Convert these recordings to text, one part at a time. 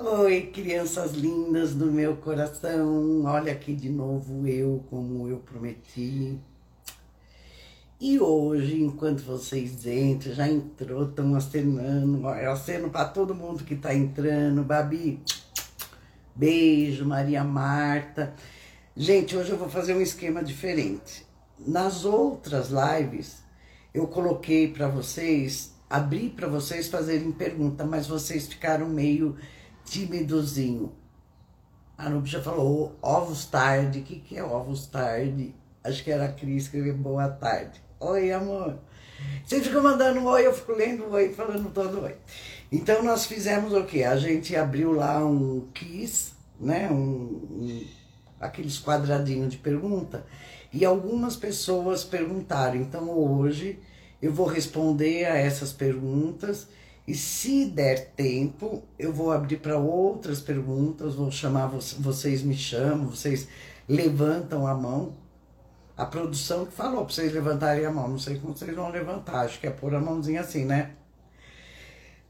Oi, crianças lindas do meu coração. Olha aqui de novo eu, como eu prometi. E hoje, enquanto vocês entram, já entrou, estão acenando. Eu aceno para todo mundo que está entrando. Babi, beijo, Maria Marta. Gente, hoje eu vou fazer um esquema diferente. Nas outras lives, eu coloquei para vocês, abri para vocês fazerem pergunta, mas vocês ficaram meio timidozinho. A Nube já falou ovos tarde. O que, que é ovos tarde? Acho que era a Cris escreveu boa tarde. Oi, amor. Você fica mandando um oi, eu fico lendo um oi, falando todo oi. Então nós fizemos o quê? A gente abriu lá um quiz, né? Um, um, aqueles quadradinhos de pergunta. E algumas pessoas perguntaram. Então hoje eu vou responder a essas perguntas e se der tempo, eu vou abrir para outras perguntas, vou chamar vocês me chamam, vocês levantam a mão. A produção que falou para vocês levantarem a mão, não sei como vocês vão levantar, acho que é pôr a mãozinha assim, né?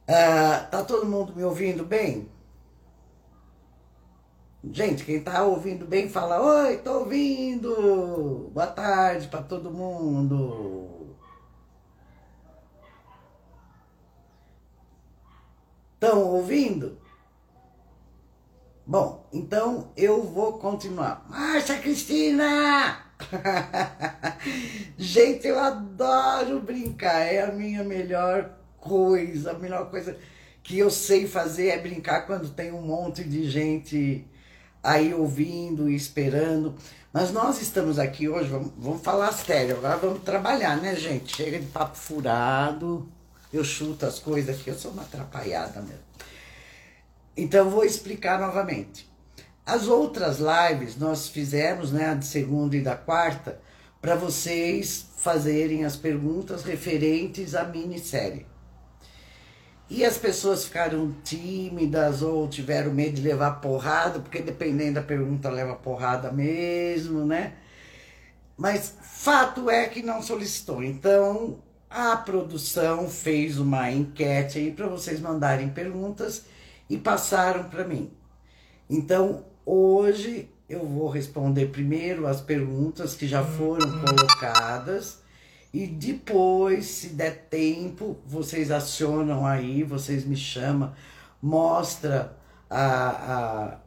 Uh, tá todo mundo me ouvindo bem? Gente, quem tá ouvindo bem, fala: Oi, tô ouvindo! Boa tarde para todo mundo! Estão ouvindo? Bom, então eu vou continuar. Márcia Cristina! Gente, eu adoro brincar, é a minha melhor coisa, a melhor coisa que eu sei fazer é brincar quando tem um monte de gente aí ouvindo e esperando. Mas nós estamos aqui hoje, vamos, vamos falar sério, agora vamos trabalhar, né, gente? Chega de papo furado eu chuto as coisas aqui, eu sou uma atrapalhada mesmo. Então, vou explicar novamente. As outras lives nós fizemos, né, a de segunda e da quarta, para vocês fazerem as perguntas referentes à minissérie. E as pessoas ficaram tímidas ou tiveram medo de levar porrada, porque dependendo da pergunta leva porrada mesmo, né? Mas fato é que não solicitou. Então, a produção fez uma enquete aí para vocês mandarem perguntas e passaram para mim. Então, hoje eu vou responder primeiro as perguntas que já foram colocadas e depois, se der tempo, vocês acionam aí, vocês me chamam, mostra a,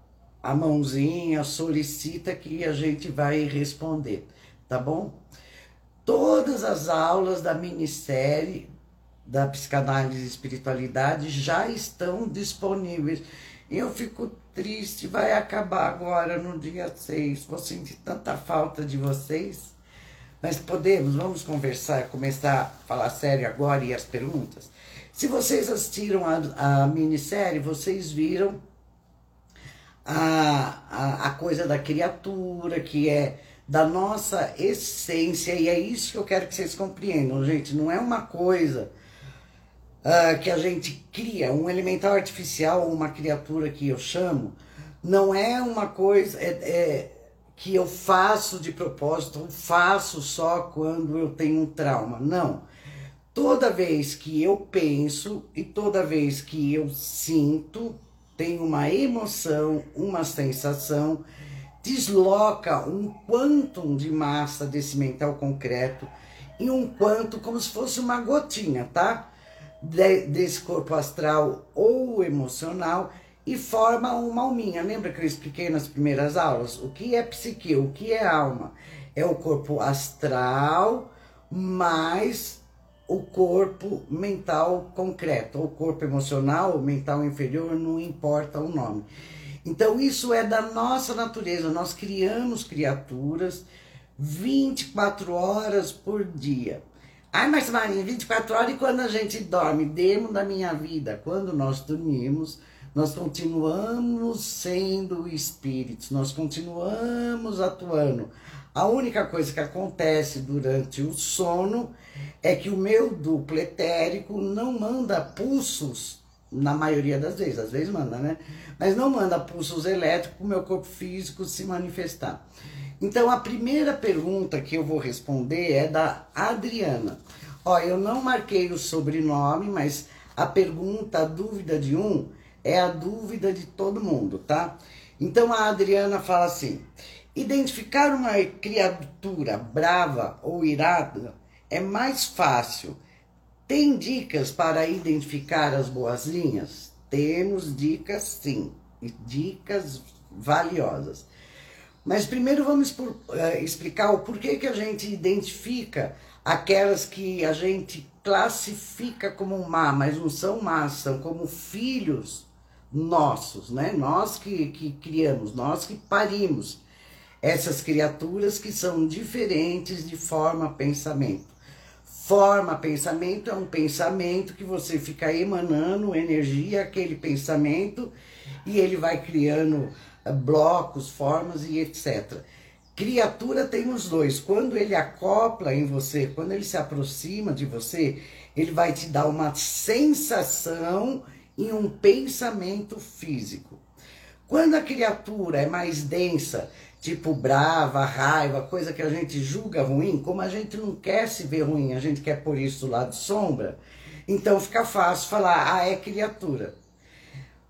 a, a mãozinha, solicita que a gente vai responder, tá bom? Todas as aulas da minissérie da psicanálise e espiritualidade já estão disponíveis. Eu fico triste, vai acabar agora no dia 6. Vou sentir tanta falta de vocês. Mas podemos, vamos conversar, começar a falar sério agora e as perguntas. Se vocês assistiram a, a minissérie, vocês viram a, a, a coisa da criatura, que é da nossa essência, e é isso que eu quero que vocês compreendam, gente. Não é uma coisa uh, que a gente cria, um elemental artificial, uma criatura que eu chamo, não é uma coisa é, é, que eu faço de propósito, faço só quando eu tenho um trauma. Não. Toda vez que eu penso e toda vez que eu sinto, tenho uma emoção, uma sensação desloca um quantum de massa desse mental concreto em um quanto como se fosse uma gotinha, tá? De, desse corpo astral ou emocional e forma uma alminha. Lembra que eu expliquei nas primeiras aulas? O que é psique? O que é alma? É o corpo astral mais o corpo mental concreto, ou corpo emocional, mental inferior, não importa o nome. Então, isso é da nossa natureza. Nós criamos criaturas 24 horas por dia. Ai, mas Marinha, 24 horas e quando a gente dorme? Demo da minha vida. Quando nós dormimos, nós continuamos sendo espíritos, nós continuamos atuando. A única coisa que acontece durante o sono é que o meu duplo etérico não manda pulsos na maioria das vezes, às vezes manda, né? Mas não manda pulsos elétricos para o meu corpo físico se manifestar. Então, a primeira pergunta que eu vou responder é da Adriana. Ó, eu não marquei o sobrenome, mas a pergunta, a dúvida de um é a dúvida de todo mundo, tá? Então a Adriana fala assim: identificar uma criatura brava ou irada é mais fácil. Tem dicas para identificar as boazinhas? Temos dicas sim, dicas valiosas. Mas primeiro vamos uh, explicar o porquê que a gente identifica aquelas que a gente classifica como má, mas não são más, são como filhos nossos, né? Nós que, que criamos, nós que parimos essas criaturas que são diferentes de forma pensamento. Forma pensamento é um pensamento que você fica emanando energia aquele pensamento e ele vai criando eh, blocos, formas e etc. Criatura tem os dois. Quando ele acopla em você, quando ele se aproxima de você, ele vai te dar uma sensação e um pensamento físico. Quando a criatura é mais densa, tipo brava, raiva, coisa que a gente julga ruim, como a gente não quer se ver ruim, a gente quer pôr isso do lado sombra, então fica fácil falar, ah, é criatura.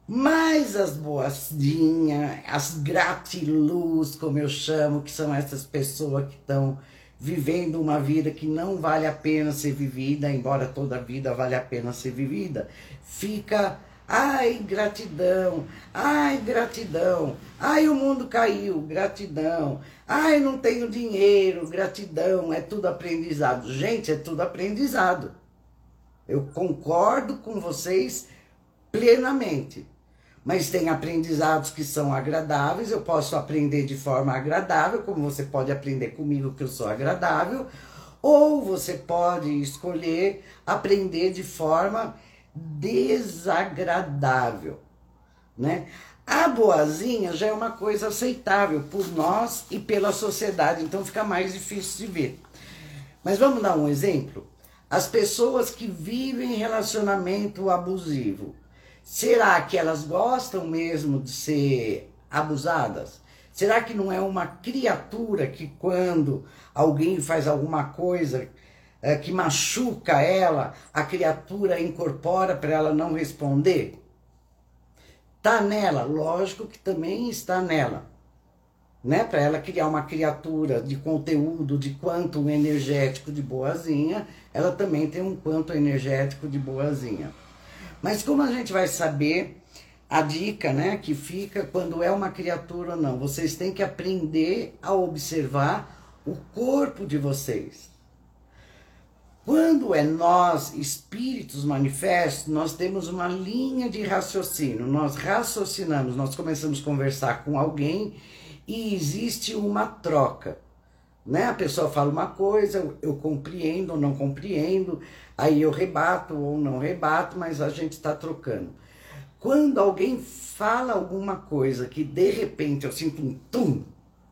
Mas as boazinhas, as gratiluz, como eu chamo, que são essas pessoas que estão vivendo uma vida que não vale a pena ser vivida, embora toda vida vale a pena ser vivida, fica, ai, gratidão, ai, gratidão, ai, o mundo caiu, gratidão, ai, não tenho dinheiro, gratidão, é tudo aprendizado. Gente, é tudo aprendizado. Eu concordo com vocês plenamente. Mas tem aprendizados que são agradáveis. Eu posso aprender de forma agradável, como você pode aprender comigo que eu sou agradável, ou você pode escolher aprender de forma desagradável, né? A boazinha já é uma coisa aceitável por nós e pela sociedade, então fica mais difícil de ver. Mas vamos dar um exemplo? As pessoas que vivem relacionamento abusivo, Será que elas gostam mesmo de ser abusadas? Será que não é uma criatura que, quando alguém faz alguma coisa é, que machuca ela, a criatura incorpora para ela não responder? Tá nela, lógico que também está nela. Né? Para ela criar uma criatura de conteúdo, de quanto energético de boazinha, ela também tem um quanto energético de boazinha. Mas como a gente vai saber a dica, né, que fica quando é uma criatura ou não? Vocês têm que aprender a observar o corpo de vocês. Quando é nós, espíritos manifestos, nós temos uma linha de raciocínio. Nós raciocinamos, nós começamos a conversar com alguém e existe uma troca. Né? A pessoa fala uma coisa, eu compreendo ou não compreendo, aí eu rebato ou não rebato, mas a gente está trocando. Quando alguém fala alguma coisa que de repente eu sinto um tum,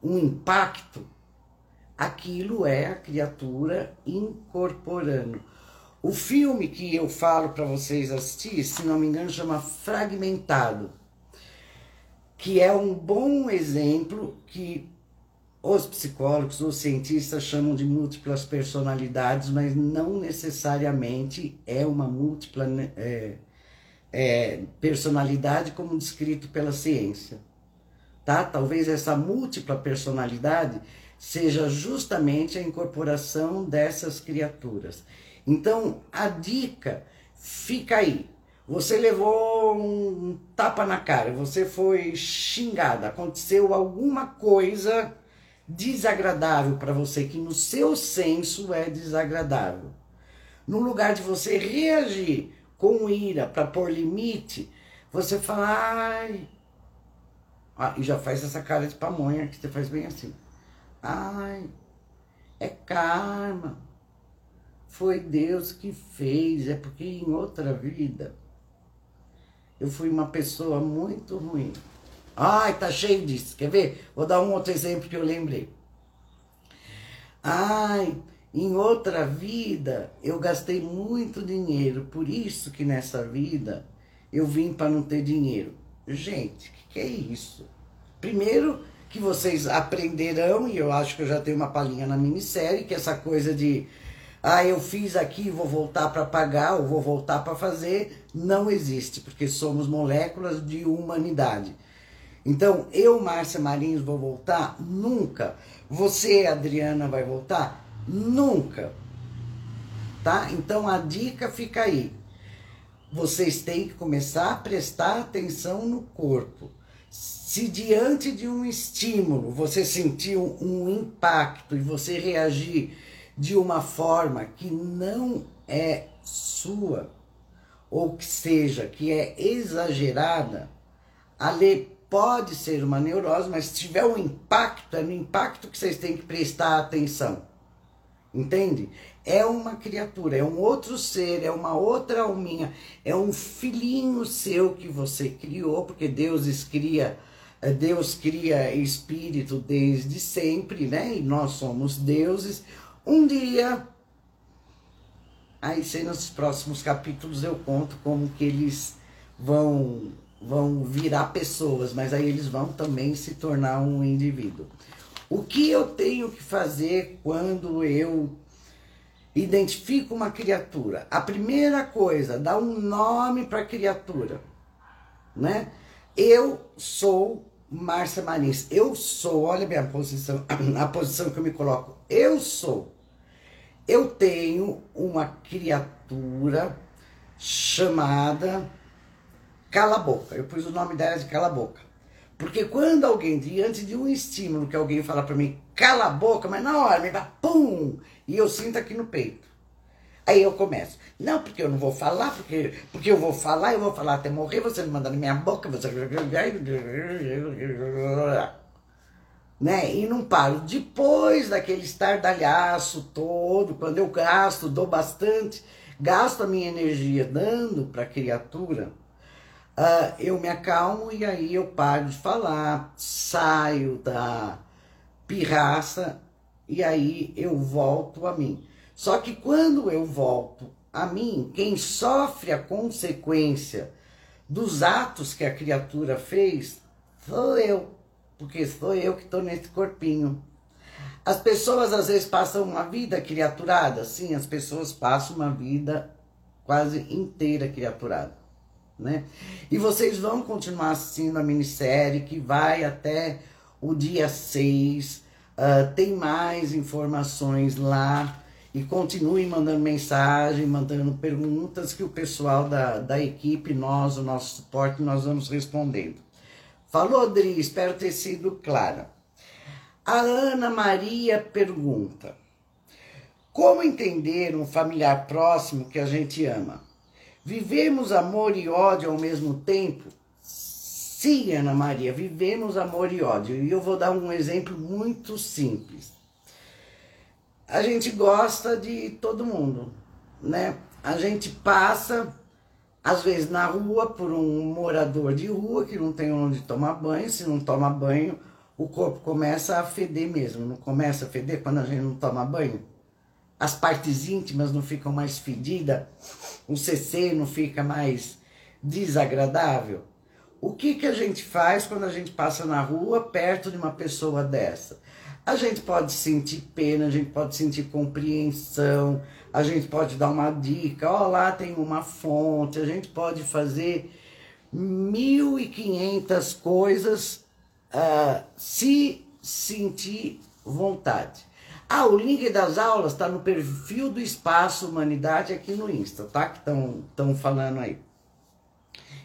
um impacto, aquilo é a criatura incorporando. O filme que eu falo para vocês assistir, se não me engano, chama Fragmentado, que é um bom exemplo que os psicólogos, os cientistas chamam de múltiplas personalidades, mas não necessariamente é uma múltipla né, é, é, personalidade como descrito pela ciência. Tá? Talvez essa múltipla personalidade seja justamente a incorporação dessas criaturas. Então, a dica fica aí. Você levou um tapa na cara, você foi xingada, aconteceu alguma coisa desagradável para você, que no seu senso é desagradável. No lugar de você reagir com ira para pôr limite, você fala, ai. Ah, e já faz essa cara de pamonha que você faz bem assim. Ai, é karma. Foi Deus que fez, é porque em outra vida eu fui uma pessoa muito ruim. Ai, tá cheio disso. Quer ver? Vou dar um outro exemplo que eu lembrei. Ai, em outra vida eu gastei muito dinheiro, por isso que nessa vida eu vim para não ter dinheiro. Gente, o que, que é isso? Primeiro que vocês aprenderão, e eu acho que eu já tenho uma palhinha na minissérie, que essa coisa de ah, eu fiz aqui, vou voltar para pagar, ou vou voltar para fazer, não existe, porque somos moléculas de humanidade. Então, eu, Márcia Marins, vou voltar? Nunca. Você, Adriana, vai voltar? Nunca. Tá? Então, a dica fica aí. Vocês têm que começar a prestar atenção no corpo. Se diante de um estímulo você sentir um impacto e você reagir de uma forma que não é sua, ou que seja, que é exagerada, a lei pode ser uma neurose, mas se tiver um impacto, é no impacto que vocês têm que prestar atenção. Entende? É uma criatura, é um outro ser, é uma outra alminha, é um filhinho seu que você criou, porque Deus cria, Deus cria espírito desde sempre, né? E nós somos deuses. Um dia, aí sei nos próximos capítulos eu conto como que eles vão vão virar pessoas, mas aí eles vão também se tornar um indivíduo. O que eu tenho que fazer quando eu identifico uma criatura? A primeira coisa, dar um nome para a criatura, né? Eu sou Márcia Marins. Eu sou, olha a minha posição, a posição que eu me coloco. Eu sou eu tenho uma criatura chamada Cala Boca. Eu pus o nome dela de Cala Boca. Porque quando alguém, diante de um estímulo que alguém fala para mim, cala a boca, mas na hora me dá pum, e eu sinto aqui no peito. Aí eu começo. Não, porque eu não vou falar, porque, porque eu vou falar, eu vou falar até morrer, você não manda na minha boca, você né? E não paro. Depois daquele estardalhaço todo, quando eu gasto, dou bastante, gasto a minha energia dando para a criatura, uh, eu me acalmo e aí eu paro de falar, saio da pirraça e aí eu volto a mim. Só que quando eu volto a mim, quem sofre a consequência dos atos que a criatura fez sou eu porque sou eu que estou nesse corpinho. As pessoas às vezes passam uma vida criaturada, sim, as pessoas passam uma vida quase inteira criaturada, né? E vocês vão continuar assistindo a minissérie que vai até o dia 6, uh, ah, tem mais informações lá e continuem mandando mensagem, mandando perguntas que o pessoal da, da equipe, nós, o nosso suporte, nós vamos respondendo. Falou, Dri, espero ter sido clara. A Ana Maria pergunta: Como entender um familiar próximo que a gente ama? Vivemos amor e ódio ao mesmo tempo? Sim, Ana Maria, vivemos amor e ódio. E eu vou dar um exemplo muito simples. A gente gosta de todo mundo, né? A gente passa às vezes na rua por um morador de rua que não tem onde tomar banho, se não toma banho, o corpo começa a feder mesmo, não começa a feder quando a gente não toma banho? As partes íntimas não ficam mais fedidas, o CC não fica mais desagradável? O que, que a gente faz quando a gente passa na rua perto de uma pessoa dessa? A gente pode sentir pena, a gente pode sentir compreensão, a gente pode dar uma dica, ó, lá tem uma fonte, a gente pode fazer 1.500 coisas uh, se sentir vontade. Ah, o link das aulas está no perfil do Espaço Humanidade aqui no Insta, tá? Que estão falando aí.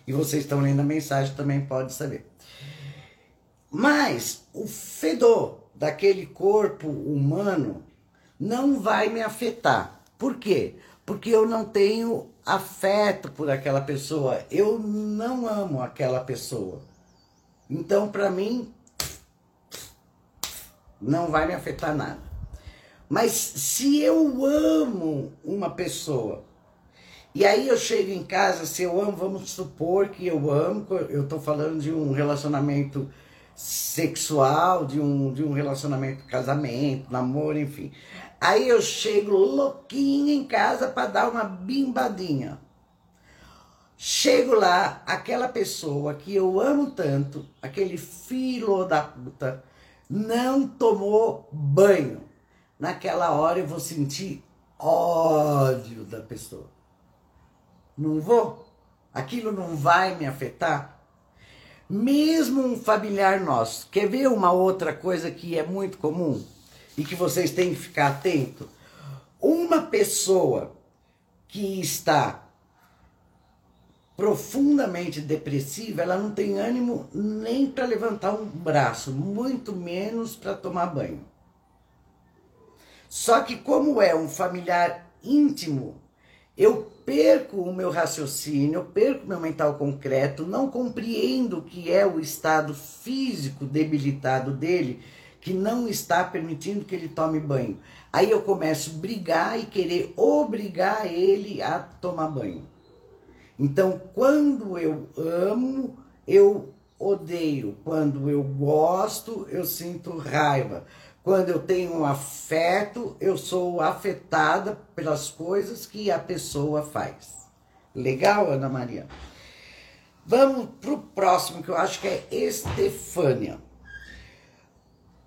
E vocês estão lendo a mensagem, também pode saber. Mas o fedor daquele corpo humano não vai me afetar. Por quê? Porque eu não tenho afeto por aquela pessoa, eu não amo aquela pessoa. Então, para mim, não vai me afetar nada. Mas se eu amo uma pessoa, e aí eu chego em casa, se eu amo, vamos supor que eu amo, eu estou falando de um relacionamento sexual, de um, de um relacionamento, casamento, namoro, enfim. Aí eu chego louquinha em casa para dar uma bimbadinha. Chego lá, aquela pessoa que eu amo tanto, aquele filho da puta, não tomou banho. Naquela hora eu vou sentir ódio da pessoa. Não vou. Aquilo não vai me afetar. Mesmo um familiar nosso. Quer ver uma outra coisa que é muito comum e que vocês têm que ficar atento? Uma pessoa que está profundamente depressiva, ela não tem ânimo nem para levantar um braço, muito menos para tomar banho. Só que como é um familiar íntimo, eu perco o meu raciocínio, eu perco meu mental concreto, não compreendo o que é o estado físico debilitado dele, que não está permitindo que ele tome banho. Aí eu começo a brigar e querer obrigar ele a tomar banho. Então, quando eu amo, eu odeio. Quando eu gosto, eu sinto raiva. Quando eu tenho um afeto, eu sou afetada pelas coisas que a pessoa faz. Legal, Ana Maria? Vamos para o próximo, que eu acho que é Estefânia.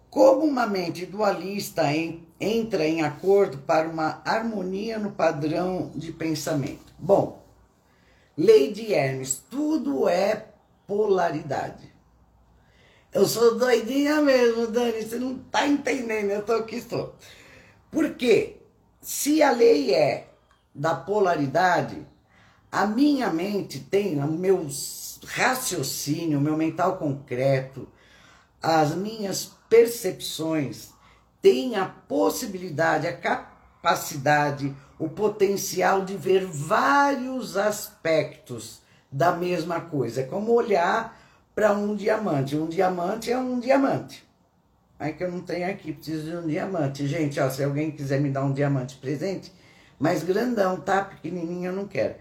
Como uma mente dualista em, entra em acordo para uma harmonia no padrão de pensamento? Bom, Lady Hermes, tudo é polaridade. Eu sou doidinha mesmo, Dani, você não tá entendendo, eu tô aqui, estou. Porque se a lei é da polaridade, a minha mente tem o meu raciocínio, o meu mental concreto, as minhas percepções, tem a possibilidade, a capacidade, o potencial de ver vários aspectos da mesma coisa. É como olhar para um diamante. Um diamante é um diamante. É que eu não tenho aqui, preciso de um diamante. Gente, ó, se alguém quiser me dar um diamante presente, mais grandão, tá? Pequenininho eu não quero.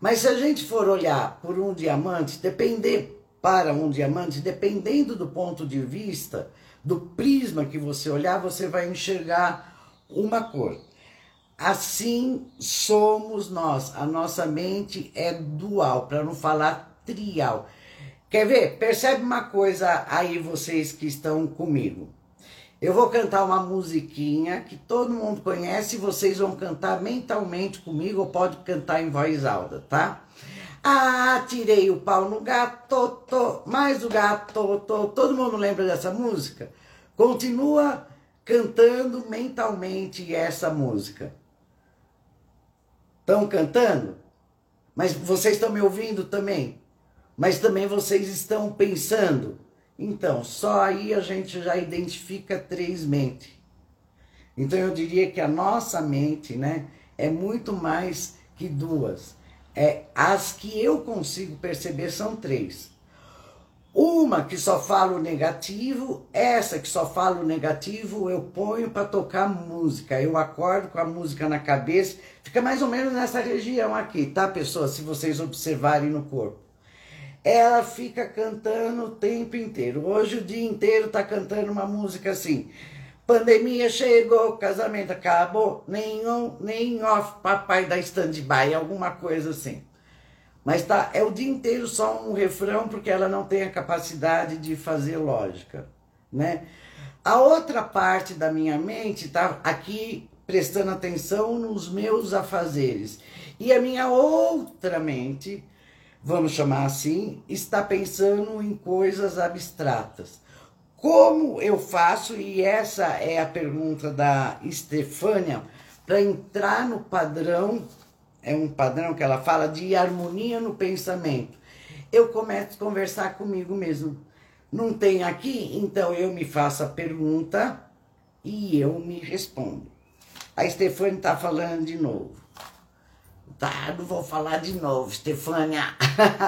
Mas se a gente for olhar por um diamante, depender para um diamante, dependendo do ponto de vista, do prisma que você olhar, você vai enxergar uma cor. Assim somos nós. A nossa mente é dual, para não falar trial. Quer ver? Percebe uma coisa aí, vocês que estão comigo. Eu vou cantar uma musiquinha que todo mundo conhece vocês vão cantar mentalmente comigo ou pode cantar em voz alta, tá? Ah, tirei o pau no gato, tô, mais o gato, tô. Todo mundo lembra dessa música? Continua cantando mentalmente essa música. Estão cantando? Mas vocês estão me ouvindo também? Mas também vocês estão pensando? Então, só aí a gente já identifica três mentes. Então eu diria que a nossa mente, né, é muito mais que duas. É as que eu consigo perceber são três. Uma que só fala o negativo, essa que só fala o negativo, eu ponho para tocar música. Eu acordo com a música na cabeça, fica mais ou menos nessa região aqui, tá, pessoal? Se vocês observarem no corpo. Ela fica cantando o tempo inteiro. Hoje o dia inteiro tá cantando uma música assim. Pandemia chegou, casamento acabou, nenhum, nem off, papai da stand-by, alguma coisa assim. Mas tá, é o dia inteiro só um refrão porque ela não tem a capacidade de fazer lógica, né? A outra parte da minha mente tá aqui prestando atenção nos meus afazeres. E a minha outra mente, vamos chamar assim, está pensando em coisas abstratas. Como eu faço, e essa é a pergunta da Estefânia, para entrar no padrão é um padrão que ela fala de harmonia no pensamento. Eu começo a conversar comigo mesmo. Não tem aqui? Então eu me faço a pergunta e eu me respondo. A Stefânia está falando de novo. Vou falar de novo, Stefânia.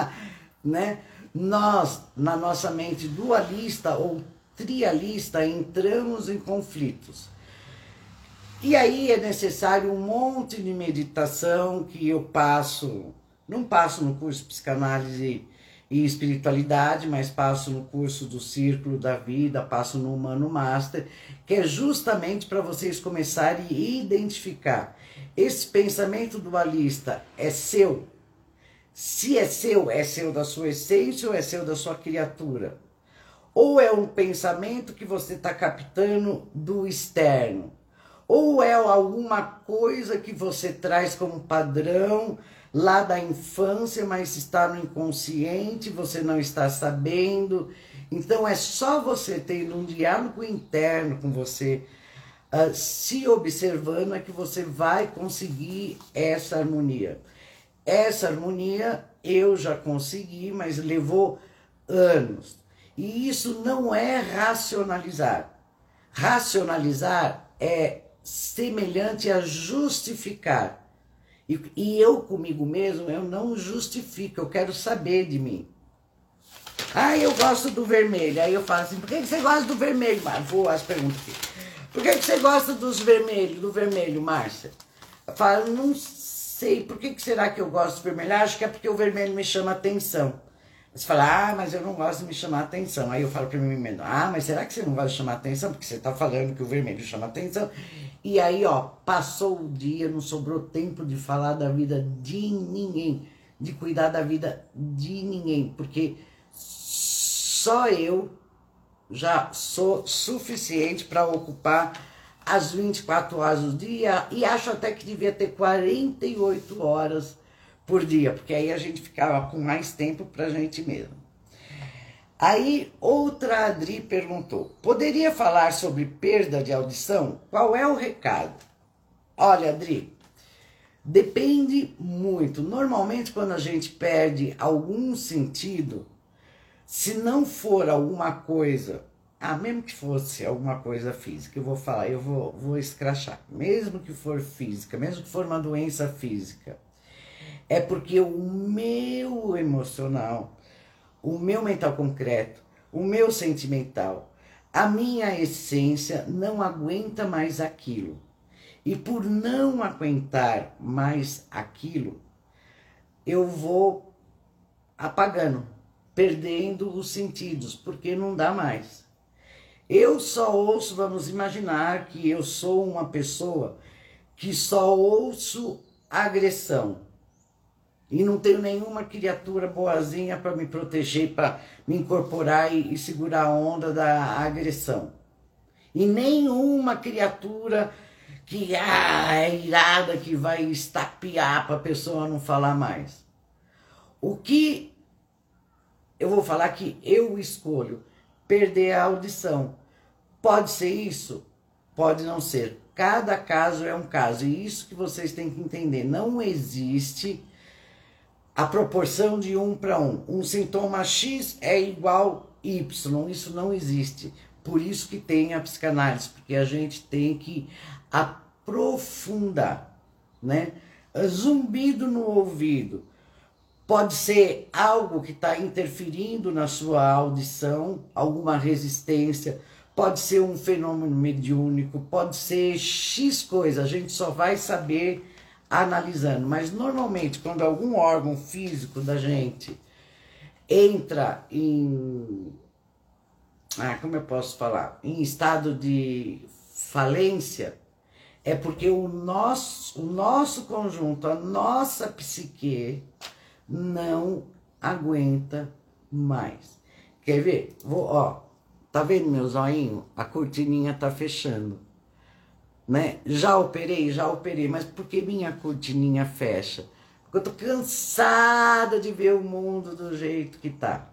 né? Nós, na nossa mente dualista ou trialista, entramos em conflitos. E aí é necessário um monte de meditação que eu passo, não passo no curso de psicanálise e espiritualidade, mas passo no curso do Círculo da Vida, passo no Humano Master, que é justamente para vocês começarem a identificar esse pensamento dualista é seu. Se é seu, é seu da sua essência ou é seu da sua criatura? Ou é um pensamento que você está captando do externo? Ou é alguma coisa que você traz como padrão lá da infância, mas está no inconsciente, você não está sabendo. Então é só você tendo um diálogo interno com você, uh, se observando, é que você vai conseguir essa harmonia. Essa harmonia eu já consegui, mas levou anos. E isso não é racionalizar. Racionalizar é semelhante a justificar. E, e eu comigo mesmo, eu não justifico, eu quero saber de mim. Ah, eu gosto do vermelho. Aí eu falo assim, por que, você gosta do vermelho, Márcia? Vou as perguntas aqui. Por que, você gosta dos vermelhos, do vermelho, Márcia? Eu falo, não sei, por que, que será que eu gosto do vermelho? Ah, acho que é porque o vermelho me chama atenção. Você fala, ah, mas eu não gosto de me chamar atenção. Aí eu falo para mim mesmo, ah, mas será que você não gosta de chamar atenção? Porque você está falando que o vermelho chama atenção. E aí, ó, passou o dia, não sobrou tempo de falar da vida de ninguém, de cuidar da vida de ninguém, porque só eu já sou suficiente para ocupar as 24 horas do dia e acho até que devia ter 48 horas por dia, porque aí a gente ficava com mais tempo para a gente mesmo. Aí outra Adri perguntou: poderia falar sobre perda de audição? Qual é o recado? Olha, Adri, depende muito. Normalmente, quando a gente perde algum sentido, se não for alguma coisa, ah, mesmo que fosse alguma coisa física, eu vou falar, eu vou, vou escrachar, mesmo que for física, mesmo que for uma doença física, é porque o meu emocional, o meu mental concreto, o meu sentimental, a minha essência não aguenta mais aquilo. E por não aguentar mais aquilo, eu vou apagando, perdendo os sentidos, porque não dá mais. Eu só ouço, vamos imaginar que eu sou uma pessoa que só ouço agressão e não tenho nenhuma criatura boazinha para me proteger, para me incorporar e, e, segurar a onda da agressão. E nenhuma criatura que ah, é irada que vai estapear para a pessoa não falar mais. O que eu vou falar que eu escolho perder a audição. Pode ser isso? Pode não ser. Cada caso é um caso. E isso que vocês têm que entender. Não existe a proporção de um para um. Um sintoma X é igual Y, isso não existe. Por isso que tem a psicanálise, porque a gente tem que aprofundar, né? Zumbido no ouvido pode ser algo que está interferindo na sua audição, alguma resistência, pode ser um fenômeno mediúnico, pode ser X coisa, a gente só vai saber analisando, mas normalmente quando algum órgão físico da gente entra em ah, como eu posso falar, em estado de falência, é porque o nosso, o nosso conjunto, a nossa psique não aguenta mais. Quer ver? Vou, ó, tá vendo meu zoinho? A cortininha tá fechando né? Já operei, já operei, mas por que minha cortininha fecha? Porque eu tô cansada de ver o mundo do jeito que tá.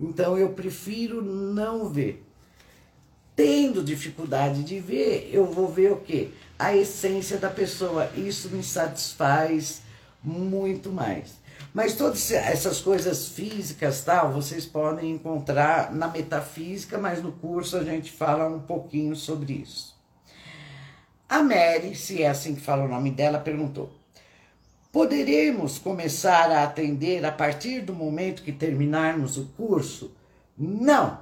Então eu prefiro não ver. Tendo dificuldade de ver, eu vou ver o quê? A essência da pessoa. Isso me satisfaz muito mais. Mas todas essas coisas físicas, tal, vocês podem encontrar na metafísica, mas no curso a gente fala um pouquinho sobre isso. A Mary, se é assim que fala o nome dela, perguntou: Poderemos começar a atender a partir do momento que terminarmos o curso? Não!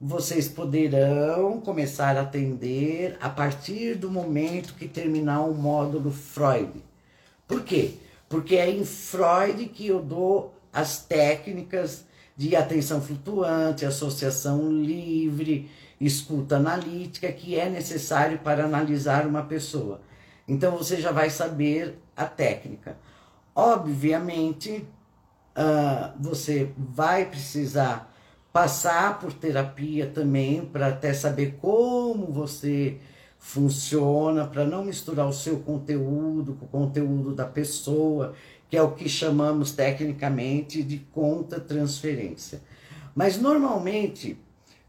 Vocês poderão começar a atender a partir do momento que terminar o módulo Freud. Por quê? Porque é em Freud que eu dou as técnicas de atenção flutuante, associação livre, escuta analítica que é necessário para analisar uma pessoa. Então você já vai saber a técnica. Obviamente, uh, você vai precisar passar por terapia também para até saber como você funciona para não misturar o seu conteúdo com o conteúdo da pessoa, que é o que chamamos tecnicamente de conta transferência. Mas normalmente,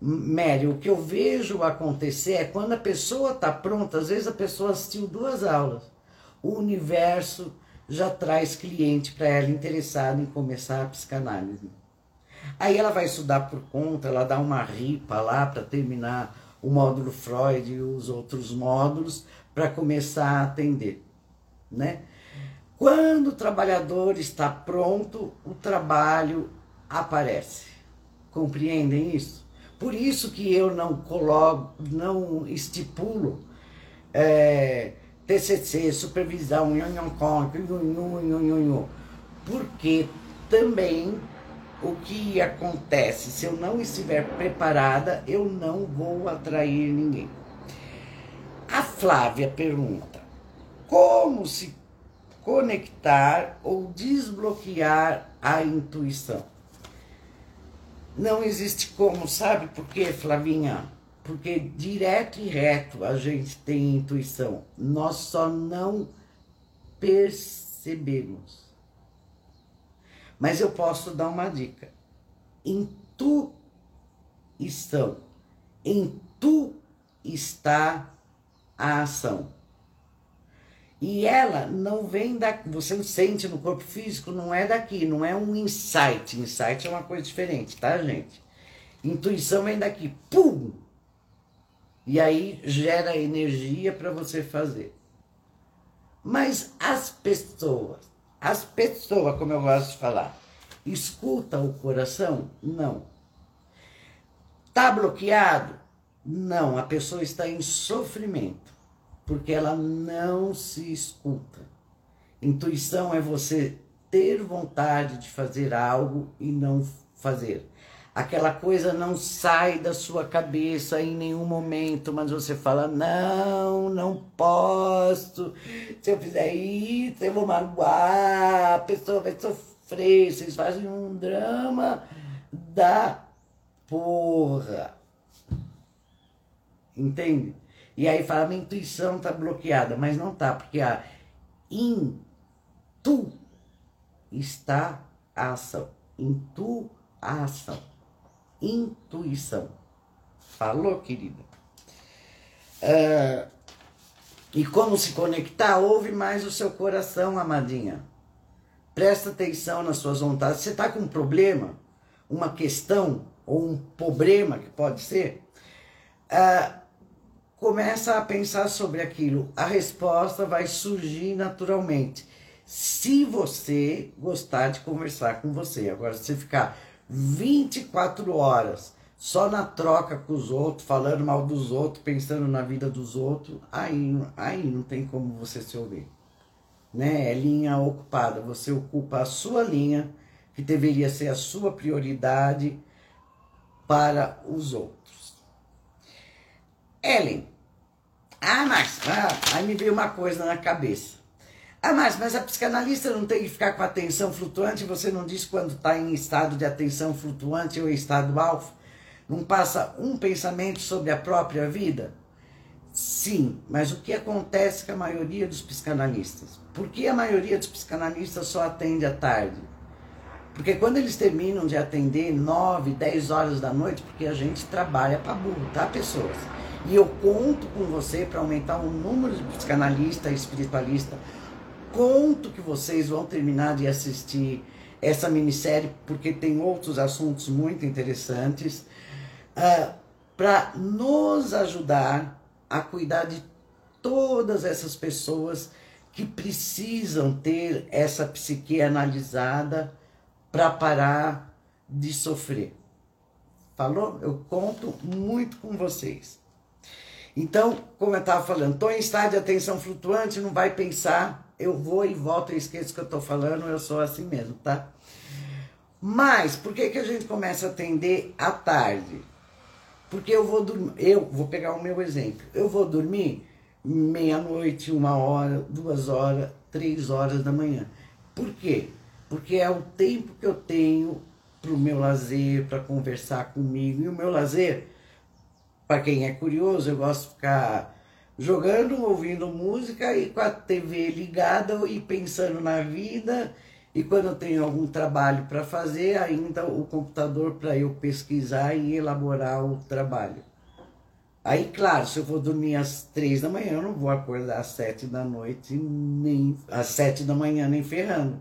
Mary, o que eu vejo acontecer é quando a pessoa está pronta, às vezes a pessoa assistiu duas aulas, o universo já traz cliente para ela interessado em começar a psicanálise. Aí ela vai estudar por conta, ela dá uma ripa lá para terminar o módulo Freud e os outros módulos para começar a atender, né? Quando o trabalhador está pronto, o trabalho aparece. Compreendem isso? Por isso que eu não coloco, não estipulo é, TCC, supervisão, porque também o que acontece se eu não estiver preparada, eu não vou atrair ninguém. A Flávia pergunta: como se conectar ou desbloquear a intuição? Não existe como, sabe por quê, Flavinha? Porque direto e reto a gente tem intuição. Nós só não percebemos. Mas eu posso dar uma dica. Intuição. Em tu está a ação. E ela não vem da. Você sente no corpo físico, não é daqui, não é um insight. Insight é uma coisa diferente, tá, gente? Intuição vem daqui, pum! E aí gera energia para você fazer. Mas as pessoas as pessoas, como eu gosto de falar, escuta o coração? Não. Está bloqueado? Não, a pessoa está em sofrimento, porque ela não se escuta. Intuição é você ter vontade de fazer algo e não fazer aquela coisa não sai da sua cabeça em nenhum momento, mas você fala: não, não posso. Se eu fizer isso, eu vou magoar, a pessoa vai sofrer. Vocês fazem um drama da porra. Entende? E aí fala: minha intuição está bloqueada, mas não tá, porque a intu está ação. Intu ação intuição. Falou, querida? Uh, e como se conectar? Ouve mais o seu coração, amadinha. Presta atenção nas suas vontades. Você está com um problema, uma questão ou um problema que pode ser? Uh, começa a pensar sobre aquilo. A resposta vai surgir naturalmente. Se você gostar de conversar com você. Agora, se você ficar 24 horas só na troca com os outros, falando mal dos outros, pensando na vida dos outros, aí, aí não tem como você se ouvir. Né? É linha ocupada. Você ocupa a sua linha, que deveria ser a sua prioridade para os outros. Ellen. Ah, mas ah, aí me veio uma coisa na cabeça. Ah, mas, mas a psicanalista não tem que ficar com atenção flutuante? Você não diz quando está em estado de atenção flutuante ou estado alfa? Não passa um pensamento sobre a própria vida? Sim, mas o que acontece com a maioria dos psicanalistas? Por que a maioria dos psicanalistas só atende à tarde? Porque quando eles terminam de atender 9, 10 horas da noite, porque a gente trabalha para burro, tá, pessoas? E eu conto com você para aumentar o número de psicanalista espiritualista conto que vocês vão terminar de assistir essa minissérie, porque tem outros assuntos muito interessantes, uh, ah, para nos ajudar a cuidar de todas essas pessoas que precisam ter essa psique analisada para parar de sofrer. Falou? Eu conto muito com vocês. Então, como eu estava falando, estou em estado de atenção flutuante, não vai pensar eu vou e volto e esqueço que eu estou falando, eu sou assim mesmo, tá? Mas por que, que a gente começa a atender à tarde? Porque eu vou dormir, eu vou pegar o meu exemplo, eu vou dormir meia-noite, uma hora, duas horas, três horas da manhã. Por quê? Porque é o tempo que eu tenho para o meu lazer, para conversar comigo. E o meu lazer, para quem é curioso, eu gosto de ficar jogando, ouvindo música e com a TV ligada e pensando na vida. E quando tenho algum trabalho para fazer, ainda o computador para eu pesquisar e elaborar o trabalho. Aí, claro, se eu vou dormir às três da manhã, eu não vou acordar às sete da noite, nem às sete da manhã, nem ferrando.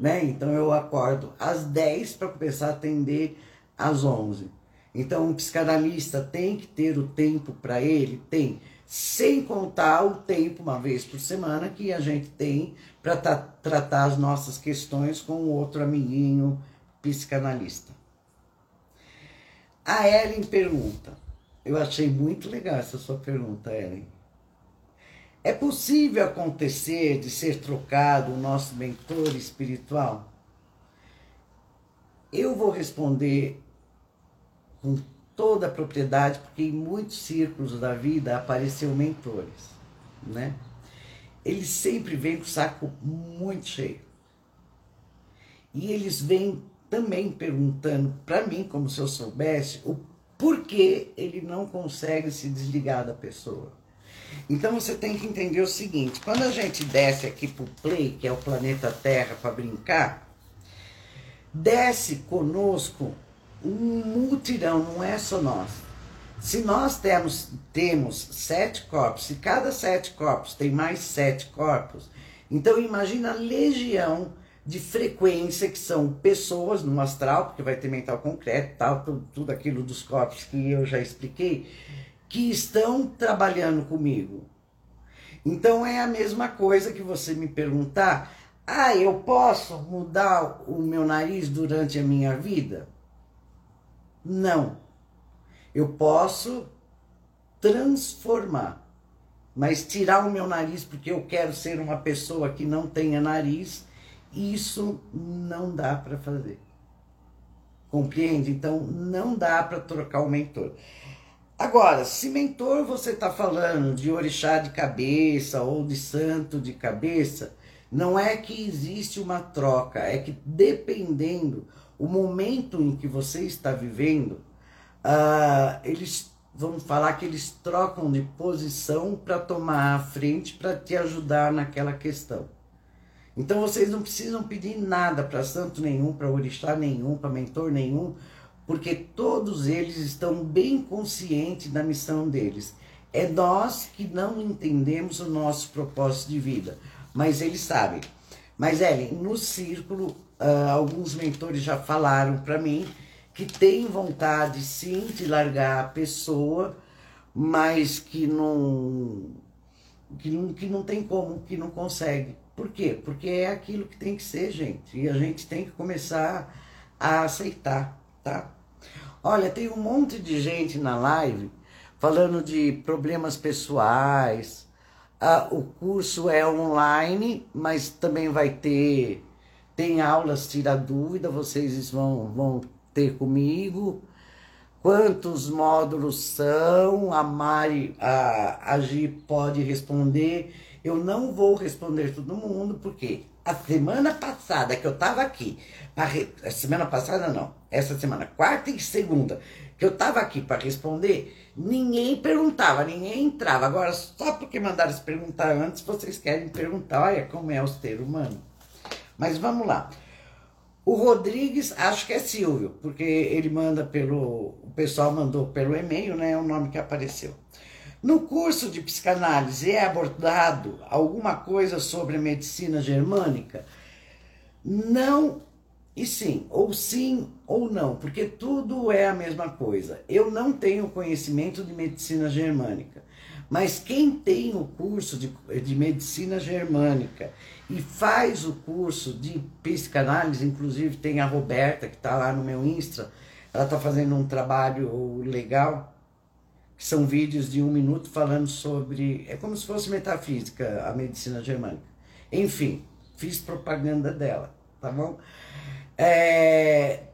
Né? Então eu acordo às dez para começar a atender às onze. Então, um psicanalista tem que ter o tempo para ele? Tem. Sem contar o tempo, uma vez por semana, que a gente tem para tratar as nossas questões com outro amiguinho psicanalista. A Ellen pergunta: Eu achei muito legal essa sua pergunta, Ellen. É possível acontecer de ser trocado o nosso mentor espiritual? Eu vou responder com toda a propriedade, porque em muitos círculos da vida apareceu mentores, né? Eles sempre vêm com o saco muito cheio. E eles vêm também perguntando para mim, como se eu soubesse, o porquê ele não consegue se desligar da pessoa. Então você tem que entender o seguinte: quando a gente desce aqui pro Play, que é o planeta Terra, para brincar, desce conosco um multirão, não é só nós. Se nós temos, temos sete corpos, se cada sete corpos tem mais sete corpos, então imagina a legião de frequência que são pessoas no astral, porque vai ter mental concreto, tal, tudo, tudo aquilo dos corpos que eu já expliquei, que estão trabalhando comigo. Então é a mesma coisa que você me perguntar: ah, eu posso mudar o meu nariz durante a minha vida? Não. Eu posso transformar, mas tirar o meu nariz porque eu quero ser uma pessoa que não tenha nariz, isso não dá para fazer. Compreende? Então não dá para trocar o mentor. Agora, se mentor você está falando de orixá de cabeça ou de santo de cabeça, não é que existe uma troca, é que dependendo o momento em que você está vivendo, uh, eles vão falar que eles trocam de posição para tomar a frente para te ajudar naquela questão. Então vocês não precisam pedir nada para santo nenhum, para orixá nenhum, para mentor nenhum, porque todos eles estão bem conscientes da missão deles. É nós que não entendemos o nosso propósito de vida, mas eles sabem. Mas, Ellen, no círculo uh, alguns mentores já falaram para mim que tem vontade sim de largar a pessoa, mas que não, que não, que não tem como, que não consegue. Por quê? Porque é aquilo que tem que ser, gente. E a gente tem que começar a aceitar, tá? Olha, tem um monte de gente na live falando de problemas pessoais. Ah, o curso é online, mas também vai ter tem aulas tira dúvida, vocês vão, vão ter comigo. Quantos módulos são? A Mari, a, a Gi pode responder. Eu não vou responder todo mundo, porque a semana passada que eu estava aqui, a semana passada não, essa semana, quarta e segunda, que eu estava aqui para responder, ninguém perguntava, ninguém entrava. Agora, só porque mandaram se perguntar antes, vocês querem perguntar, olha como é o ser humano. Mas vamos lá. O Rodrigues, acho que é Silvio, porque ele manda pelo. O pessoal mandou pelo e-mail, né? É o nome que apareceu. No curso de psicanálise é abordado alguma coisa sobre a medicina germânica? Não e sim, ou sim ou não, porque tudo é a mesma coisa. Eu não tenho conhecimento de medicina germânica, mas quem tem o curso de, de medicina germânica e faz o curso de psicanálise, inclusive tem a Roberta, que está lá no meu Insta, ela está fazendo um trabalho legal, que são vídeos de um minuto falando sobre. É como se fosse metafísica, a medicina germânica. Enfim, fiz propaganda dela, tá bom? É,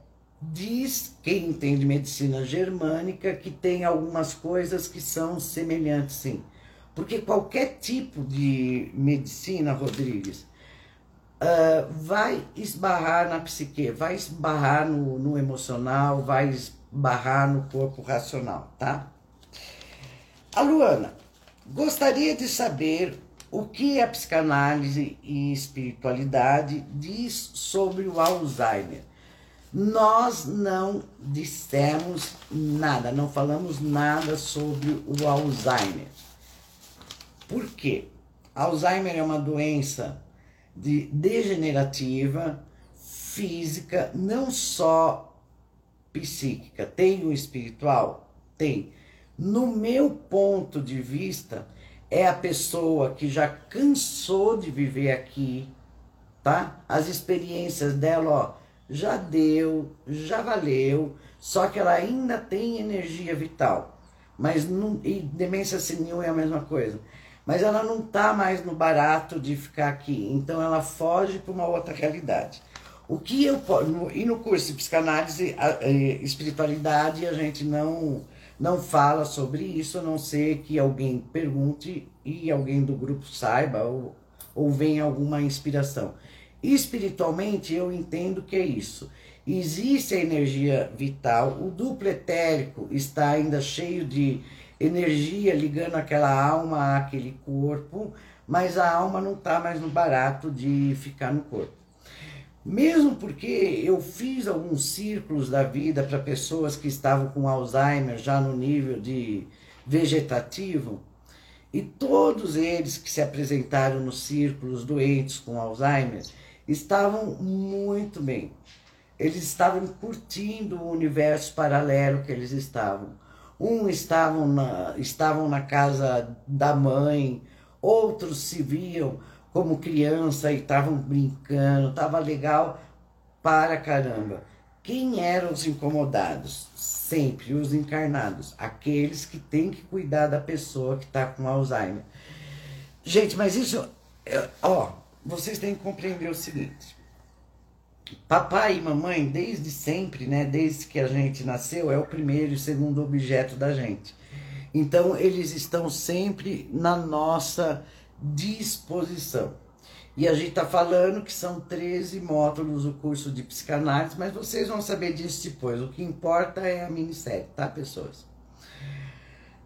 diz quem entende medicina germânica que tem algumas coisas que são semelhantes, sim. Porque qualquer tipo de medicina, Rodrigues, uh, vai esbarrar na psique, vai esbarrar no, no emocional, vai esbarrar no corpo racional, tá? A Luana, Gostaria de saber o que a psicanálise e espiritualidade diz sobre o Alzheimer. Nós não dissemos nada, não falamos nada sobre o Alzheimer. Por quê? Alzheimer é uma doença de degenerativa, física, não só psíquica. Tem o espiritual? Tem. No meu ponto de vista, é a pessoa que já cansou de viver aqui, tá? As experiências dela, ó, já deu, já valeu, só que ela ainda tem energia vital. Mas não, e demência senil é a mesma coisa. Mas ela não tá mais no barato de ficar aqui, então ela foge para uma outra realidade. O que eu e no curso de psicanálise, a, a, espiritualidade, a gente não não fala sobre isso, a não ser que alguém pergunte e alguém do grupo saiba ou, ou venha alguma inspiração. Espiritualmente, eu entendo que é isso. Existe a energia vital, o duplo etérico está ainda cheio de energia ligando aquela alma àquele corpo, mas a alma não está mais no barato de ficar no corpo. Mesmo porque eu fiz alguns círculos da vida para pessoas que estavam com Alzheimer já no nível de vegetativo, e todos eles que se apresentaram nos círculos doentes com Alzheimer estavam muito bem. Eles estavam curtindo o universo paralelo que eles estavam. Um estavam na, estavam na casa da mãe, outros se viam como criança e estavam brincando, estava legal para caramba. Quem eram os incomodados? Sempre os encarnados, aqueles que têm que cuidar da pessoa que está com Alzheimer. Gente, mas isso, ó, vocês têm que compreender o seguinte: papai e mamãe, desde sempre, né, desde que a gente nasceu, é o primeiro e segundo objeto da gente. Então, eles estão sempre na nossa disposição. E a gente está falando que são 13 módulos o curso de psicanálise, mas vocês vão saber disso depois. O que importa é a minissérie, tá, pessoas?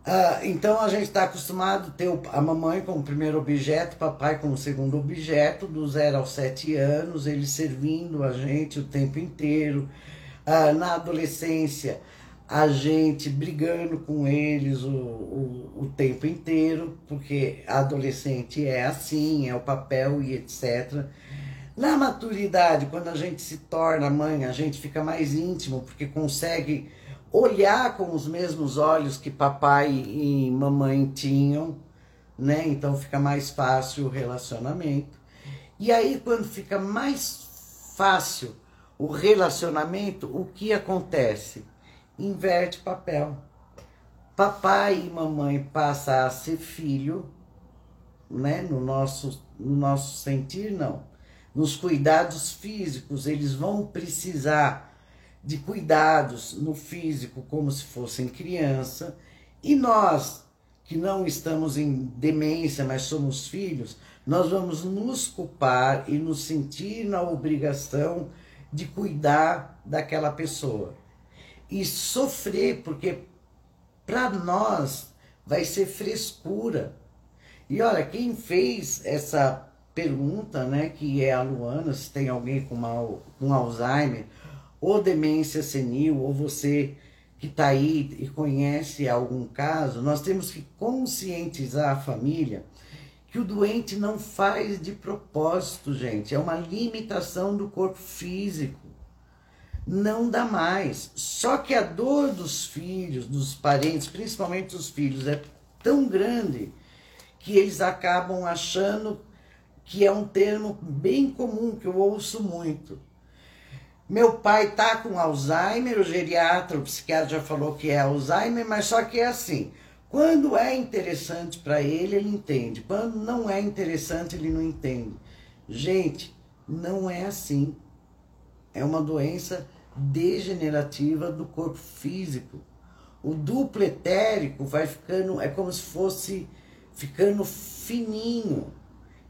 Ah, então a gente está acostumado a ter a mamãe como primeiro objeto, papai como segundo objeto, do zero aos sete anos, eles servindo a gente o tempo inteiro. Ah, na adolescência, a gente brigando com eles o, o, o, tempo inteiro, porque adolescente é assim, é o papel e etc. Na maturidade, quando a gente se torna mãe, a gente fica mais íntimo, porque consegue olhar com os mesmos olhos que papai e mamãe tinham, né? Então fica mais fácil o relacionamento. E aí, quando fica mais fácil o relacionamento, o que acontece? inverte papel. Papai e mamãe passa a ser filho, né? No nosso, no nosso sentir, não. Nos cuidados físicos, eles vão precisar de cuidados no físico como se fossem criança. E nós, que não estamos em demência, mas somos filhos, nós vamos nos culpar e nos sentir na obrigação de cuidar daquela pessoa e sofrer, porque para nós vai ser frescura. E olha, quem fez essa pergunta, né, que é a Luana, se tem alguém com, mal, com Alzheimer, ou demência senil, ou você que está aí e conhece algum caso, nós temos que conscientizar a família que o doente não faz de propósito, gente, é uma limitação do corpo físico não dá mais. Só que a dor dos filhos, dos parentes, principalmente dos filhos, é tão grande que eles acabam achando que é um termo bem comum que eu ouço muito. Meu pai tá com Alzheimer, o geriatra, o psiquiatra já falou que é Alzheimer, mas só que é assim. Quando é interessante para ele, ele entende. Quando não é interessante, ele não entende. Gente, não é assim. É uma doença degenerativa do corpo físico. O duplo etérico vai ficando, é como se fosse ficando fininho.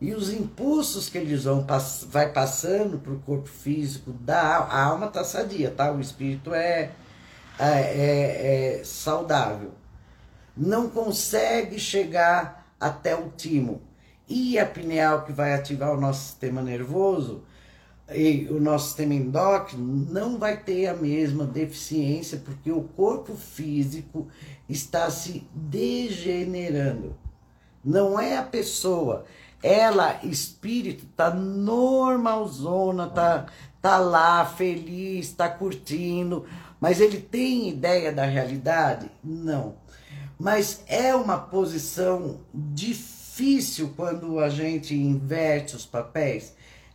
E os impulsos que eles vão vai passando para o corpo físico da a alma está sadia, tá? O espírito é, é, é, é saudável. Não consegue chegar até o timo. E a pineal, que vai ativar o nosso sistema nervoso, e o nosso sistema endócrino não vai ter a mesma deficiência, porque o corpo físico está se degenerando. Não é a pessoa, ela, espírito, tá normalzona, tá, tá lá feliz, tá curtindo, mas ele tem ideia da realidade? Não. Mas é uma posição difícil quando a gente inverte os papéis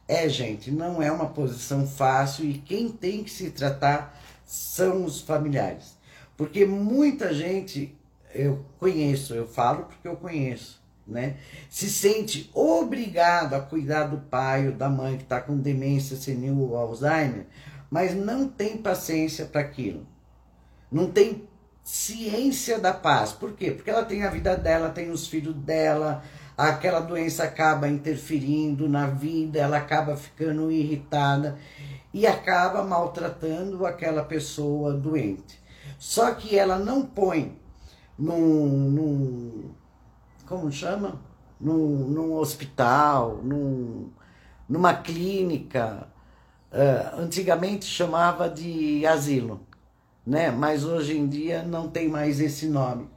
é, gente, não é uma posição fácil e quem tem que se tratar são os familiares. Porque muita gente, eu conheço, eu falo porque eu conheço, né? Se sente obrigado a cuidar do pai ou da mãe que está com demência senil ou Alzheimer, mas não tem paciência para aquilo. Não tem ciência da paz. Por quê? Porque ela tem a vida dela, tem os filhos dela, aquela doença acaba interferindo na vida, ela acaba ficando irritada e acaba maltratando aquela pessoa doente. Só que ela não põe num, num como chama? Num, num hospital, num, numa clínica. Uh, antigamente chamava de asilo, né? Mas hoje em dia não tem mais esse nome,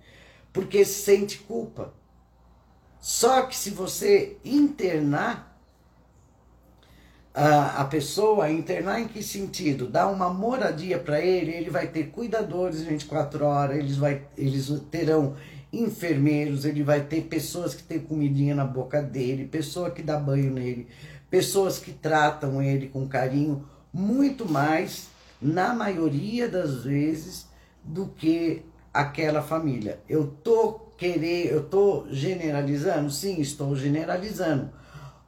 porque sente culpa só que se você internar a, a pessoa, internar em que sentido? Dar uma moradia para ele, ele vai ter cuidadores 24 horas, eles, vai, eles terão enfermeiros, ele vai ter pessoas que têm comidinha na boca dele, pessoa que dá banho nele, pessoas que tratam ele com carinho, muito mais, na maioria das vezes, do que aquela família. Eu tô querer, eu estou generalizando? Sim, estou generalizando.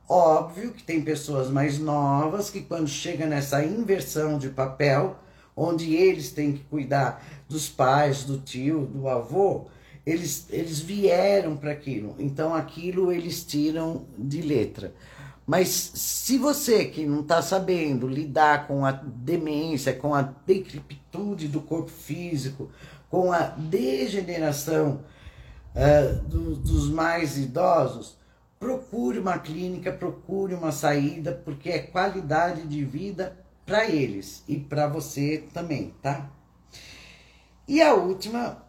Óbvio que tem pessoas mais novas que, quando chega nessa inversão de papel, onde eles têm que cuidar dos pais, do tio, do avô, eles, eles vieram para aquilo. Então, aquilo eles tiram de letra. Mas se você que não está sabendo lidar com a demência, com a decrepitude do corpo físico, com a degeneração uh, do, dos mais idosos, procure uma clínica, procure uma saída, porque é qualidade de vida para eles e para você também, tá? E a última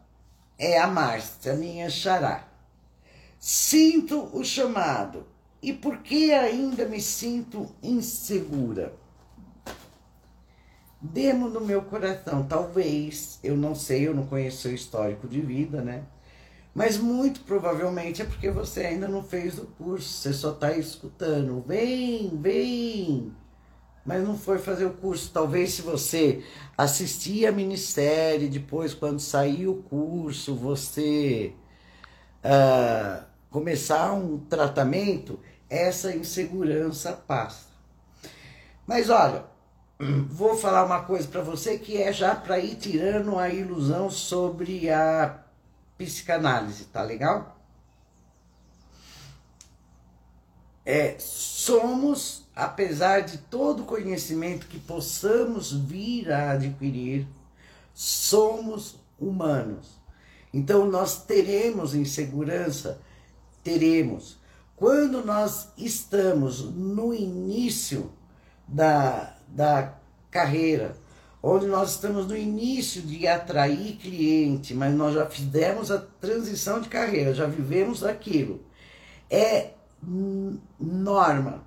é a Márcia, minha xará. Sinto o chamado. E por que ainda me sinto insegura? Demo no meu coração, talvez, eu não sei, eu não conheço seu histórico de vida, né? Mas muito provavelmente é porque você ainda não fez o curso, você só está escutando. Vem, vem! Mas não foi fazer o curso. Talvez se você assistir a minissérie, depois, quando sair o curso, você uh, começar um tratamento, essa insegurança passa. Mas olha, vou falar uma coisa para você que é já para ir tirando a ilusão sobre a psicanálise, tá legal? É, somos, apesar de todo o conhecimento que possamos vir a adquirir, somos humanos. Então nós teremos insegurança, teremos. Quando nós estamos no início da, da carreira, onde nós estamos no início de atrair cliente, mas nós já fizemos a transição de carreira, já vivemos aquilo. É norma.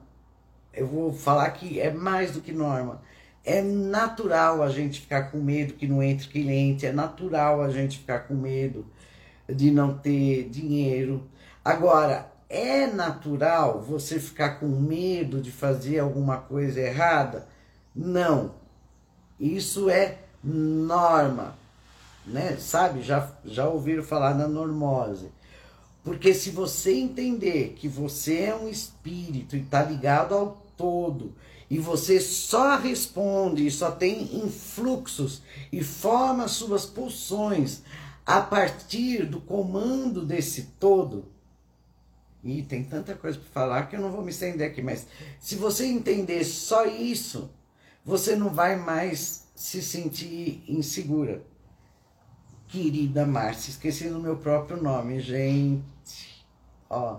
Eu vou falar que é mais do que norma. É natural a gente ficar com medo que não entre cliente, é natural a gente ficar com medo de não ter dinheiro. Agora, é natural você ficar com medo de fazer alguma coisa errada? Não isso é norma, né? Sabe? Já, já ouviram falar na normose. Porque se você entender que você é um espírito e está ligado ao todo, e você só responde e só tem influxos e forma suas pulsões a partir do comando desse todo. E tem tanta coisa para falar que eu não vou me estender aqui, mas se você entender só isso, você não vai mais se sentir insegura. Querida Márcia, esqueci do meu próprio nome, gente. Ó.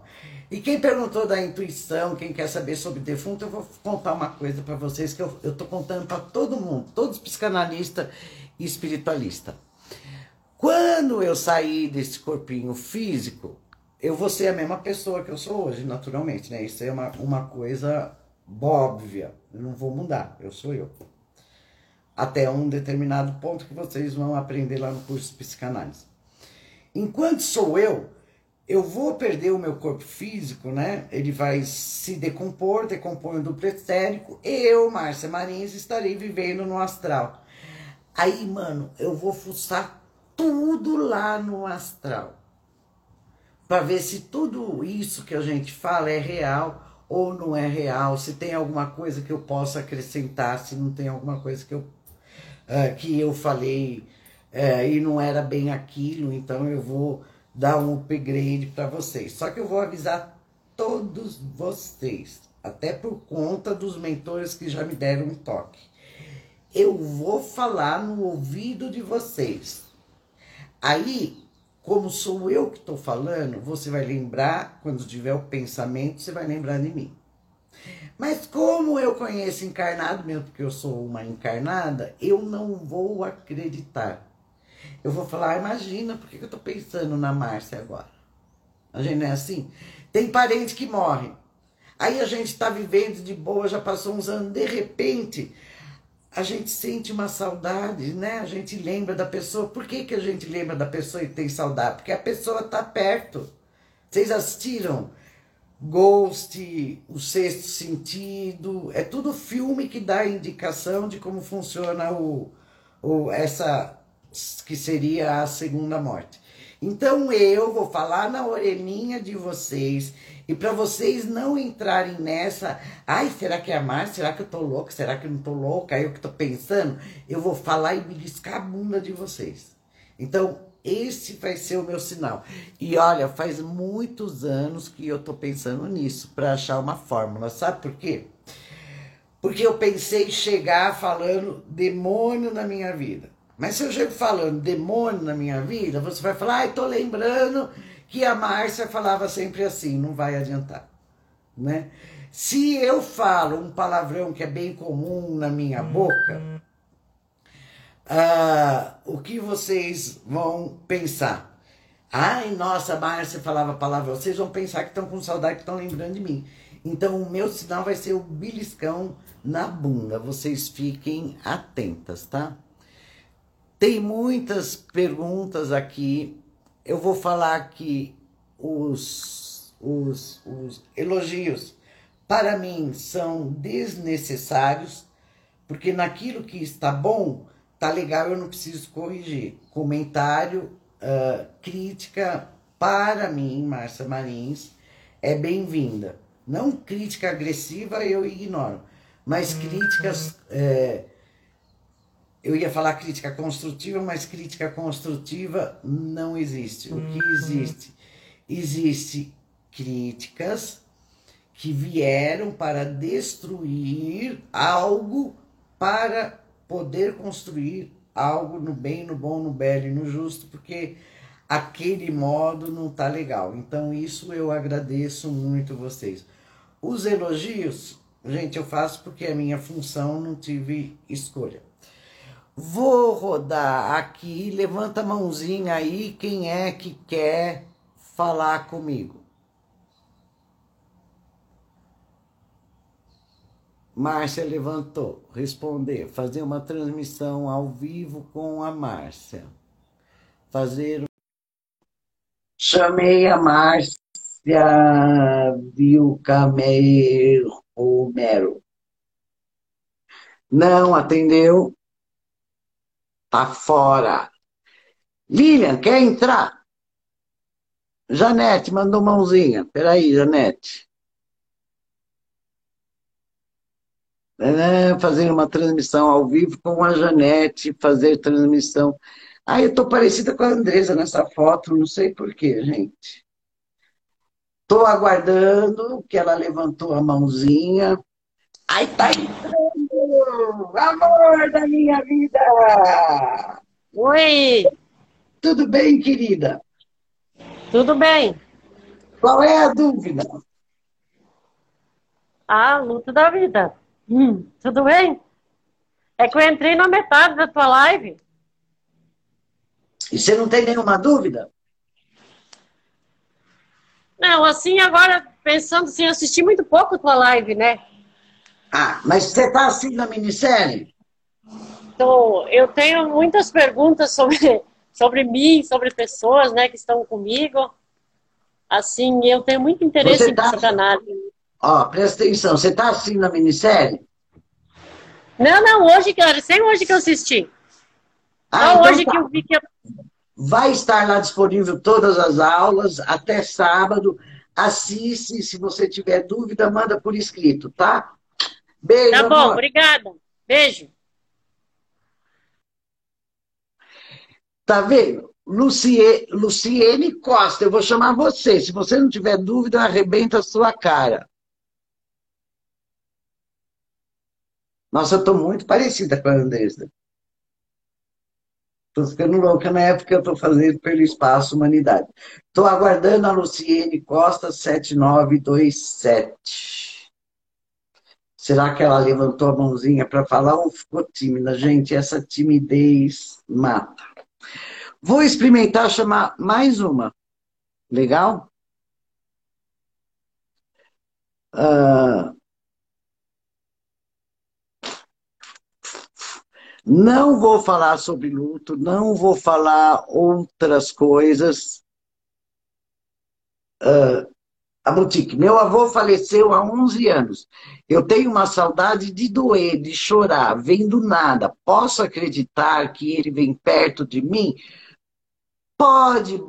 E quem perguntou da intuição, quem quer saber sobre defunto, eu vou contar uma coisa para vocês que eu, eu tô contando para todo mundo, todos psicanalistas e espiritualistas. Quando eu sair desse corpinho físico, eu vou ser a mesma pessoa que eu sou hoje, naturalmente, né? Isso é uma, uma coisa óbvia. Eu não vou mudar, eu sou eu. Até um determinado ponto que vocês vão aprender lá no curso de psicanálise. Enquanto sou eu, eu vou perder o meu corpo físico, né? Ele vai se decompor, decompõe o duplo etérico. Eu, Márcia Marins, estarei vivendo no astral. Aí, mano, eu vou fuçar tudo lá no astral para ver se tudo isso que a gente fala é real ou não é real, se tem alguma coisa que eu possa acrescentar, se não tem alguma coisa que eu, uh, que eu falei uh, e não era bem aquilo, então eu vou dar um upgrade para vocês. Só que eu vou avisar todos vocês, até por conta dos mentores que já me deram um toque. Eu vou falar no ouvido de vocês. Aí como sou eu que estou falando, você vai lembrar, quando tiver o pensamento, você vai lembrar de mim. Mas como eu conheço encarnado, mesmo porque eu sou uma encarnada, eu não vou acreditar. Eu vou falar, ah, imagina, por que eu estou pensando na Márcia agora? A gente não é assim? Tem parente que morre. Aí a gente está vivendo de boa, já passou uns anos, de repente a gente sente uma saudade, né? A gente lembra da pessoa. Por que, que a gente lembra da pessoa e tem saudade? Porque a pessoa está perto. Vocês assistiram Ghost, O Sexto Sentido? É tudo filme que dá indicação de como funciona o, o essa que seria a segunda morte. Então eu vou falar na orelhinha de vocês e para vocês não entrarem nessa, ai, será que é a Márcia? Será que eu tô louca? Será que eu não tô louca? Aí eu que tô pensando, eu vou falar e beliscar a bunda de vocês. Então, esse vai ser o meu sinal. E olha, faz muitos anos que eu tô pensando nisso para achar uma fórmula. Sabe por quê? Porque eu pensei chegar falando demônio na minha vida. Mas se eu chego falando demônio na minha vida, você vai falar, ai, tô lembrando que a Márcia falava sempre assim, não vai adiantar, né? Se eu falo um palavrão que é bem comum na minha boca, uh, o que vocês vão pensar? Ai, nossa, a Márcia falava palavrão. Vocês vão pensar que estão com saudade, que estão lembrando de mim. Então, o meu sinal vai ser o beliscão na bunda. Vocês fiquem atentas, tá? Tem muitas perguntas aqui. Eu vou falar que os, os, os elogios, para mim, são desnecessários, porque naquilo que está bom, tá legal, eu não preciso corrigir. Comentário, uh, crítica, para mim, Márcia Marins, é bem-vinda. Não crítica agressiva, eu ignoro, mas críticas. É, eu ia falar crítica construtiva, mas crítica construtiva não existe. O que uhum. existe? Existe críticas que vieram para destruir algo para poder construir algo no bem, no bom, no belo e no justo, porque aquele modo não tá legal. Então isso eu agradeço muito vocês. Os elogios, gente, eu faço porque é minha função, não tive escolha. Vou rodar aqui, levanta a mãozinha aí, quem é que quer falar comigo? Márcia levantou. Responder. Fazer uma transmissão ao vivo com a Márcia. Fazer. Chamei a Márcia Vilcamero Romero. Não atendeu. Tá fora. Lilian, quer entrar? Janete, mandou mãozinha. Peraí, Janete. É, fazer uma transmissão ao vivo com a Janete, fazer transmissão. Ah, eu tô parecida com a Andresa nessa foto, não sei porquê, gente. Tô aguardando que ela levantou a mãozinha. Ai, tá entrando! Amor da minha vida! Oi! Tudo bem, querida? Tudo bem. Qual é a dúvida? Ah, luta da vida. Hum, tudo bem? É que eu entrei na metade da tua live. E você não tem nenhuma dúvida? Não, assim, agora, pensando assim, eu assisti muito pouco a tua live, né? Ah, mas você está assim na minissérie? Então, eu tenho muitas perguntas sobre, sobre mim, sobre pessoas, né, que estão comigo. Assim, eu tenho muito interesse você em tá... psicanálise. Ó, presta atenção, você está assim na minissérie? Não, não, hoje, cara, sem hoje que eu assisti. Ah, então hoje tá. que eu vi que eu... Vai estar lá disponível todas as aulas até sábado. Assiste, se você tiver dúvida, manda por escrito, tá? Beijo. Tá bom, amor. obrigada. Beijo. Tá vendo? Lucie, Luciene Costa, eu vou chamar você. Se você não tiver dúvida, arrebenta a sua cara. Nossa, eu estou muito parecida com a Andressa. Estou ficando louca na época que eu estou fazendo pelo Espaço Humanidade. Estou aguardando a Luciene Costa 7927. Será que ela levantou a mãozinha para falar ou ficou tímida? Gente, essa timidez mata. Vou experimentar chamar mais uma. Legal? Uh, Não vou falar sobre luto, não vou falar outras coisas. Uh, a boutique. Meu avô faleceu há 11 anos. Eu tenho uma saudade de doer, de chorar, vem do nada. Posso acreditar que ele vem perto de mim? Pode,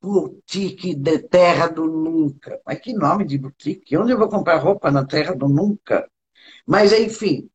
boutique de terra do nunca. Mas que nome de boutique? Onde eu vou comprar roupa na terra do nunca? Mas, enfim,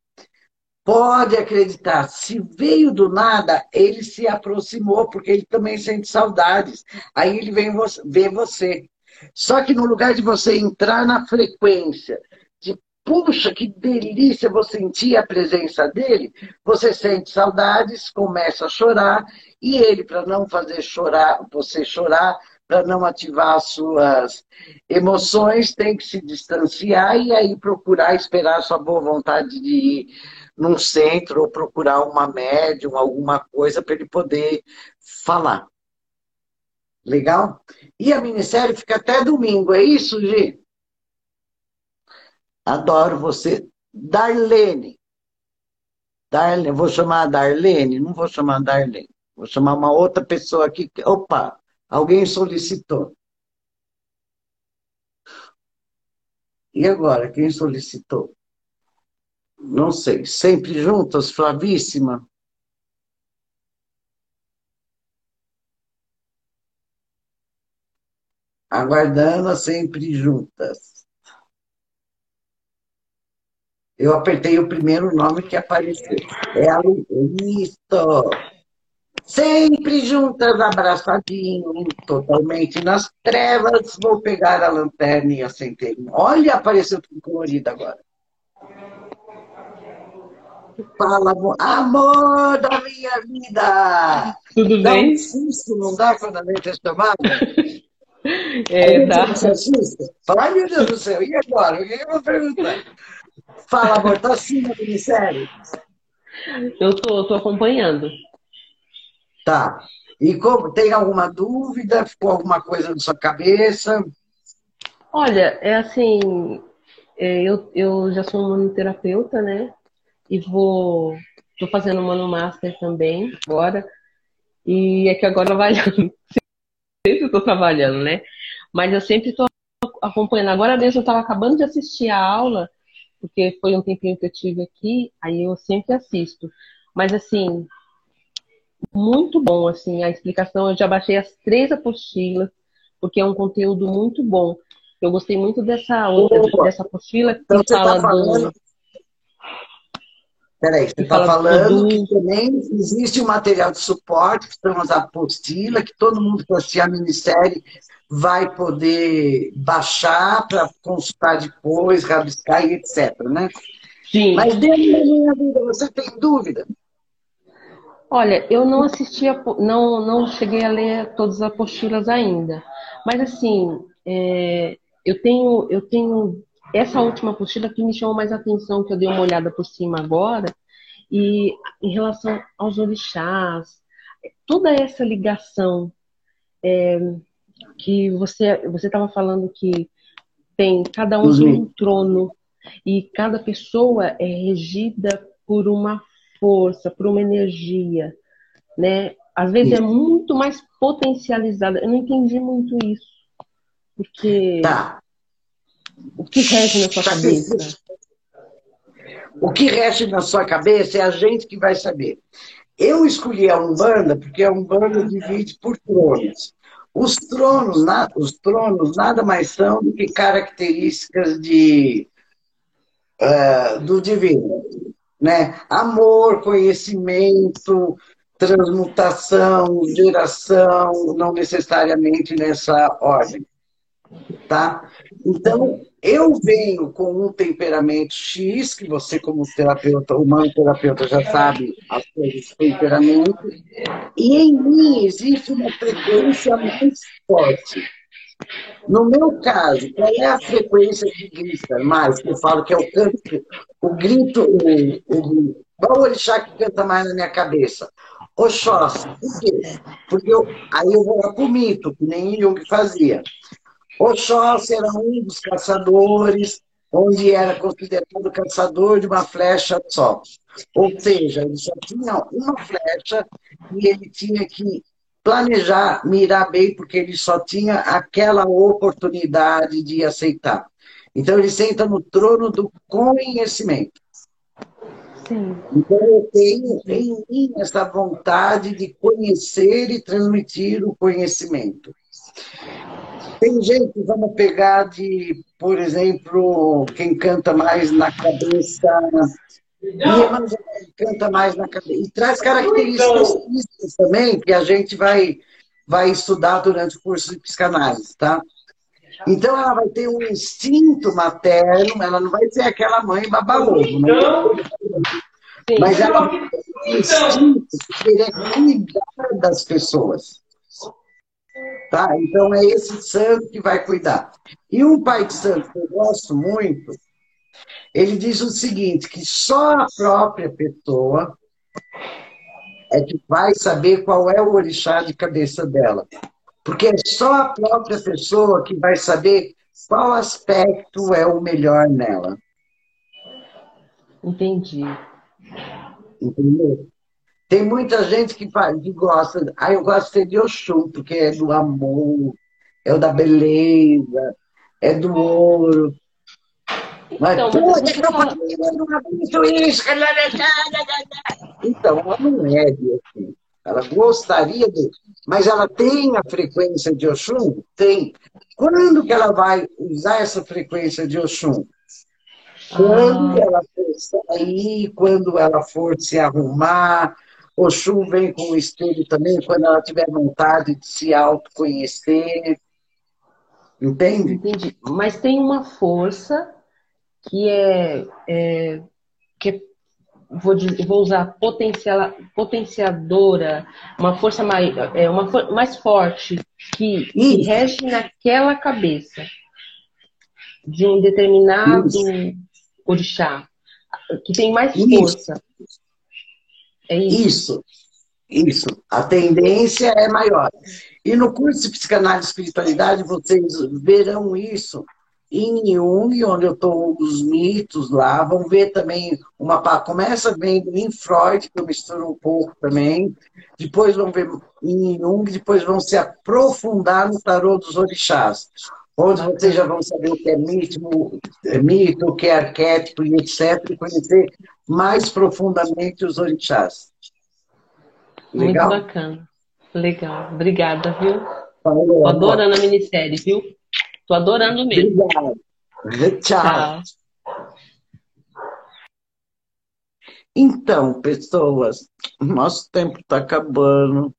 Pode acreditar, se veio do nada, ele se aproximou, porque ele também sente saudades. Aí ele vem ver você. Só que no lugar de você entrar na frequência de puxa, que delícia, vou sentir a presença dele, você sente saudades, começa a chorar, e ele, para não fazer chorar, você chorar, para não ativar as suas emoções, tem que se distanciar e aí procurar esperar sua boa vontade de ir num centro ou procurar uma médium, alguma coisa para ele poder falar. Legal? E a minissérie fica até domingo, é isso, Gi? Adoro você. Darlene. Darlene, vou chamar a Darlene? Não vou chamar a Darlene. Vou chamar uma outra pessoa aqui. Opa, alguém solicitou. E agora, quem solicitou? não sei, sempre juntas, Flavíssima? Aguardando sempre juntas. Eu apertei o primeiro nome que apareceu. É a Isso! Sempre juntas, abraçadinho, totalmente nas trevas. Vou pegar a lanterna e acender. Olha, apareceu tudo colorido agora. Fala, amor da minha vida! Tudo dá bem? Um susto, não dá quando a gente é chamada? É, dá. Fala, ai meu Deus do céu, e agora? O que eu vou perguntar? Fala, amor, tá assim na minissérie? Eu tô, tô acompanhando. Tá. E como, tem alguma dúvida? Ficou alguma coisa na sua cabeça? Olha, é assim, é, eu, eu já sou manoterapeuta, né? e vou. Estou fazendo Mano Master também agora. E é que agora vai. sempre estou trabalhando, né? Mas eu sempre estou acompanhando. Agora mesmo eu estava acabando de assistir a aula, porque foi um tempinho que eu tive aqui, aí eu sempre assisto. Mas assim, muito bom, assim, a explicação. Eu já baixei as três apostilas, porque é um conteúdo muito bom. Eu gostei muito dessa outra, dessa apostila que então, fala tá falando, do Peraí, você está falando que também existe um material de suporte, que são as apostilas, que todo mundo que assistir a minissérie vai poder baixar para consultar depois, rabiscar e etc, né? Sim. Mas dentro da minha vida, você tem dúvida? Olha, eu não assisti, a, não, não cheguei a ler todas as apostilas ainda. Mas assim, é, eu tenho, eu tenho essa última apostila que me chamou mais atenção, que eu dei uma olhada por cima agora, e em relação aos orixás, toda essa ligação é, que você você estava falando que tem cada um tem um trono e cada pessoa é regida por uma força, por uma energia, né? Às vezes é muito mais potencializada. Eu não entendi muito isso. Porque. Tá. O que rege na sua cabeça? O que rege na sua cabeça é a gente que vai saber. Eu escolhi a Umbanda porque a Umbanda divide por tronos. Os tronos, os tronos nada mais são do que características de, uh, do divino. Né? Amor, conhecimento, transmutação, geração, não necessariamente nessa ordem. Tá? Então, eu venho com um temperamento X, que você, como terapeuta, humano terapeuta, já sabe as coisas do temperamento, e em mim existe uma frequência mais forte. No meu caso, qual é a frequência que grita mais? Eu falo que é o canto, o grito, o, o, qual o orixá que canta mais na minha cabeça? Oxóssi. Por quê? Porque eu, aí eu vou lá pro mito, que nem Jung fazia. Oxóssi era um dos caçadores, onde era considerado caçador de uma flecha só. Ou seja, ele só tinha uma flecha e ele tinha que planejar, mirar bem, porque ele só tinha aquela oportunidade de aceitar. Então, ele senta no trono do conhecimento. Sim. Então, eu tenho em mim essa vontade de conhecer e transmitir o conhecimento. Tem gente, vamos pegar de, por exemplo, quem canta mais na cabeça, e canta mais na cabeça. E traz características físicas também, que a gente vai, vai estudar durante o curso de psicanálise, tá? Então ela vai ter um instinto materno, ela não vai ser aquela mãe babaovo, né? Mas ela vai ter um instinto de querer cuidar das pessoas. Tá? Então é esse santo que vai cuidar. E um pai de santo que eu gosto muito, ele diz o seguinte, que só a própria pessoa é que vai saber qual é o orixá de cabeça dela. Porque é só a própria pessoa que vai saber qual aspecto é o melhor nela. Entendi. Entendeu? Tem muita gente que, faz, que gosta. Ah, eu gosto de Oxum, porque é do amor, é o da beleza, é do ouro. Mas, então, mas fala... não isso. Então, ela não é de Oxum. Ela gostaria de. Mas ela tem a frequência de Oxum? Tem. Quando que ela vai usar essa frequência de Oxum? Quando ah. ela for sair, quando ela for se arrumar, Oxum vem com o espelho também quando ela tiver vontade de se autoconhecer. Entende? Entendi. Mas tem uma força que é, é que é, vou, vou usar potencial, potenciadora, uma força mais, é, uma for, mais forte que, que rege naquela cabeça de um determinado Isso. orixá, que tem mais força. É isso. isso. Isso. A tendência é maior. E no curso de psicanálise e espiritualidade, vocês verão isso em Jung, onde eu estou os mitos lá, vão ver também uma começa vendo em Freud, que eu misturo um pouco também, depois vão ver em Jung, depois vão se aprofundar no tarô dos orixás, onde vocês já vão saber o que é mito, é mito o que é arquétipo e etc, e conhecer mais profundamente os orixás. Legal? Muito bacana. Legal. Obrigada, viu? Tô adorando a minissérie, viu? Tô adorando mesmo. Obrigado. Tchau. Tchau. Então, pessoas, nosso tempo está acabando.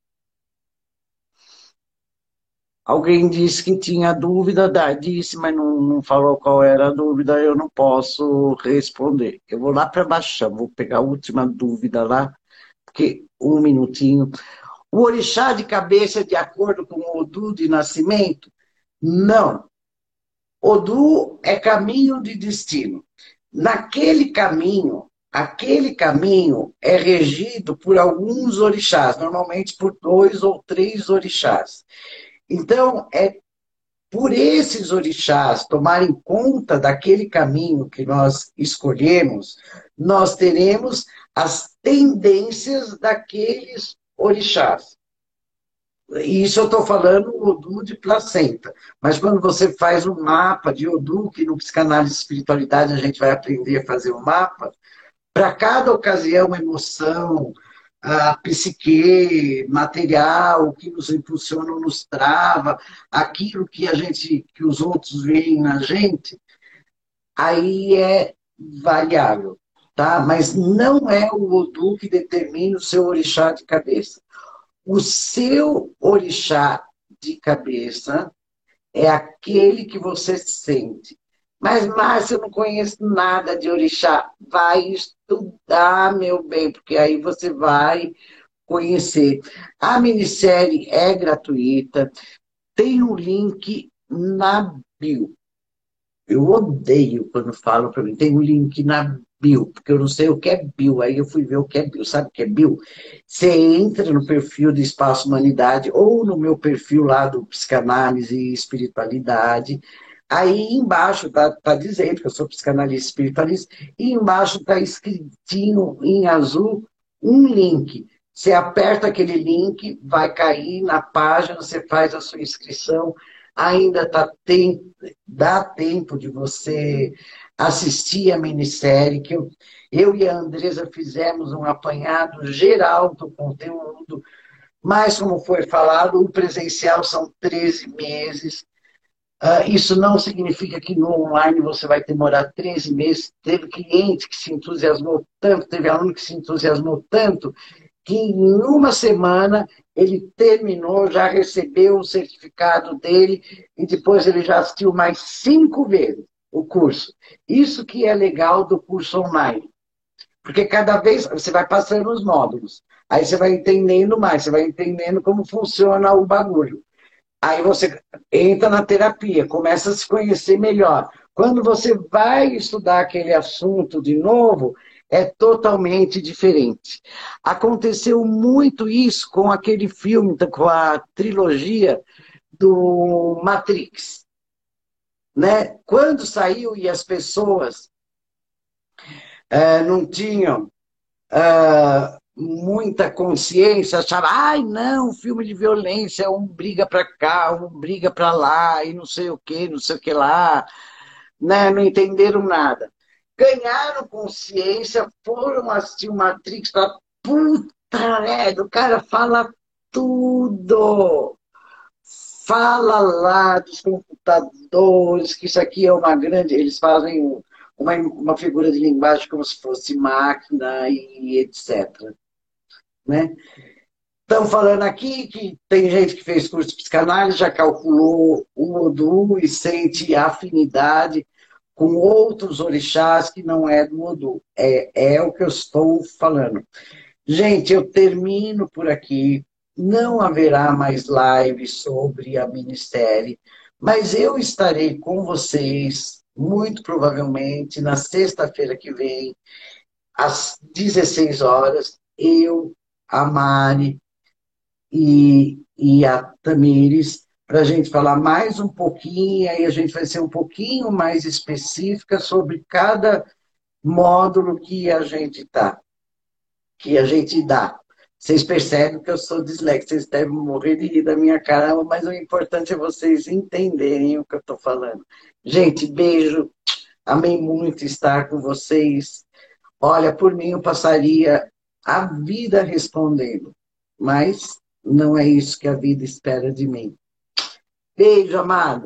Alguém disse que tinha dúvida, disse, mas não, não, falou qual era a dúvida, eu não posso responder. Eu vou lá para baixo, vou pegar a última dúvida lá, porque um minutinho. O orixá de cabeça, de acordo com o Odu de nascimento? Não. Odu é caminho de destino. Naquele caminho, aquele caminho é regido por alguns orixás, normalmente por dois ou três orixás. Então, é por esses orixás tomarem conta daquele caminho que nós escolhemos, nós teremos as tendências daqueles orixás. Isso eu estou falando Odu de placenta. Mas quando você faz um mapa de Odu, que no psicanálise e espiritualidade a gente vai aprender a fazer um mapa, para cada ocasião, emoção, a psique, material, o que nos impulsiona ou nos trava, aquilo que a gente, que os outros veem na gente, aí é variável, tá? Mas não é o Odu que determina o seu orixá de cabeça. O seu orixá de cabeça é aquele que você sente. Mas, Márcia, eu não conheço nada de orixá. Vai estudar, meu bem, porque aí você vai conhecer. A minissérie é gratuita, tem um link na bio. Eu odeio quando falam para mim, tem um link na bio, porque eu não sei o que é bio. Aí eu fui ver o que é bio. Sabe o que é bio? Você entra no perfil do Espaço Humanidade ou no meu perfil lá do Psicanálise e Espiritualidade. Aí embaixo está tá dizendo que eu sou psicanalista espiritualista, e embaixo está escritinho em azul um link. Você aperta aquele link, vai cair na página, você faz a sua inscrição, ainda tá tem, dá tempo de você assistir a minissérie, que eu, eu e a Andresa fizemos um apanhado geral do conteúdo, mas como foi falado, o presencial são 13 meses, Uh, isso não significa que no online você vai demorar 13 meses. Teve cliente que se entusiasmou tanto, teve aluno que se entusiasmou tanto, que em uma semana ele terminou, já recebeu o certificado dele e depois ele já assistiu mais cinco vezes o curso. Isso que é legal do curso online. Porque cada vez você vai passando os módulos. Aí você vai entendendo mais, você vai entendendo como funciona o bagulho. Aí você entra na terapia, começa a se conhecer melhor. Quando você vai estudar aquele assunto de novo, é totalmente diferente. Aconteceu muito isso com aquele filme, com a trilogia do Matrix. Né? Quando saiu e as pessoas é, não tinham é, muita consciência, achava, ai não, filme de violência, um briga para cá, um briga para lá, e não sei o que, não sei o que lá, né? não entenderam nada. Ganharam consciência, foram assistir o Matrix, para puta merda, o cara fala tudo. Fala lá dos computadores, que isso aqui é uma grande. Eles fazem uma, uma figura de linguagem como se fosse máquina e etc. Né? Estão falando aqui que tem gente que fez curso de psicanálise, já calculou o Odu e sente afinidade com outros orixás que não é do Odu. É, é o que eu estou falando. Gente, eu termino por aqui. Não haverá mais live sobre a ministério, mas eu estarei com vocês, muito provavelmente, na sexta-feira que vem, às 16 horas. Eu a Mari e, e a Tamires, para a gente falar mais um pouquinho, aí a gente vai ser um pouquinho mais específica sobre cada módulo que a gente tá, que a gente dá. Vocês percebem que eu sou disléxico, vocês devem morrer de rir da minha cara, mas o importante é vocês entenderem o que eu estou falando. Gente, beijo, amei muito estar com vocês. Olha, por mim eu passaria a vida respondendo. Mas não é isso que a vida espera de mim. Beijo, amado.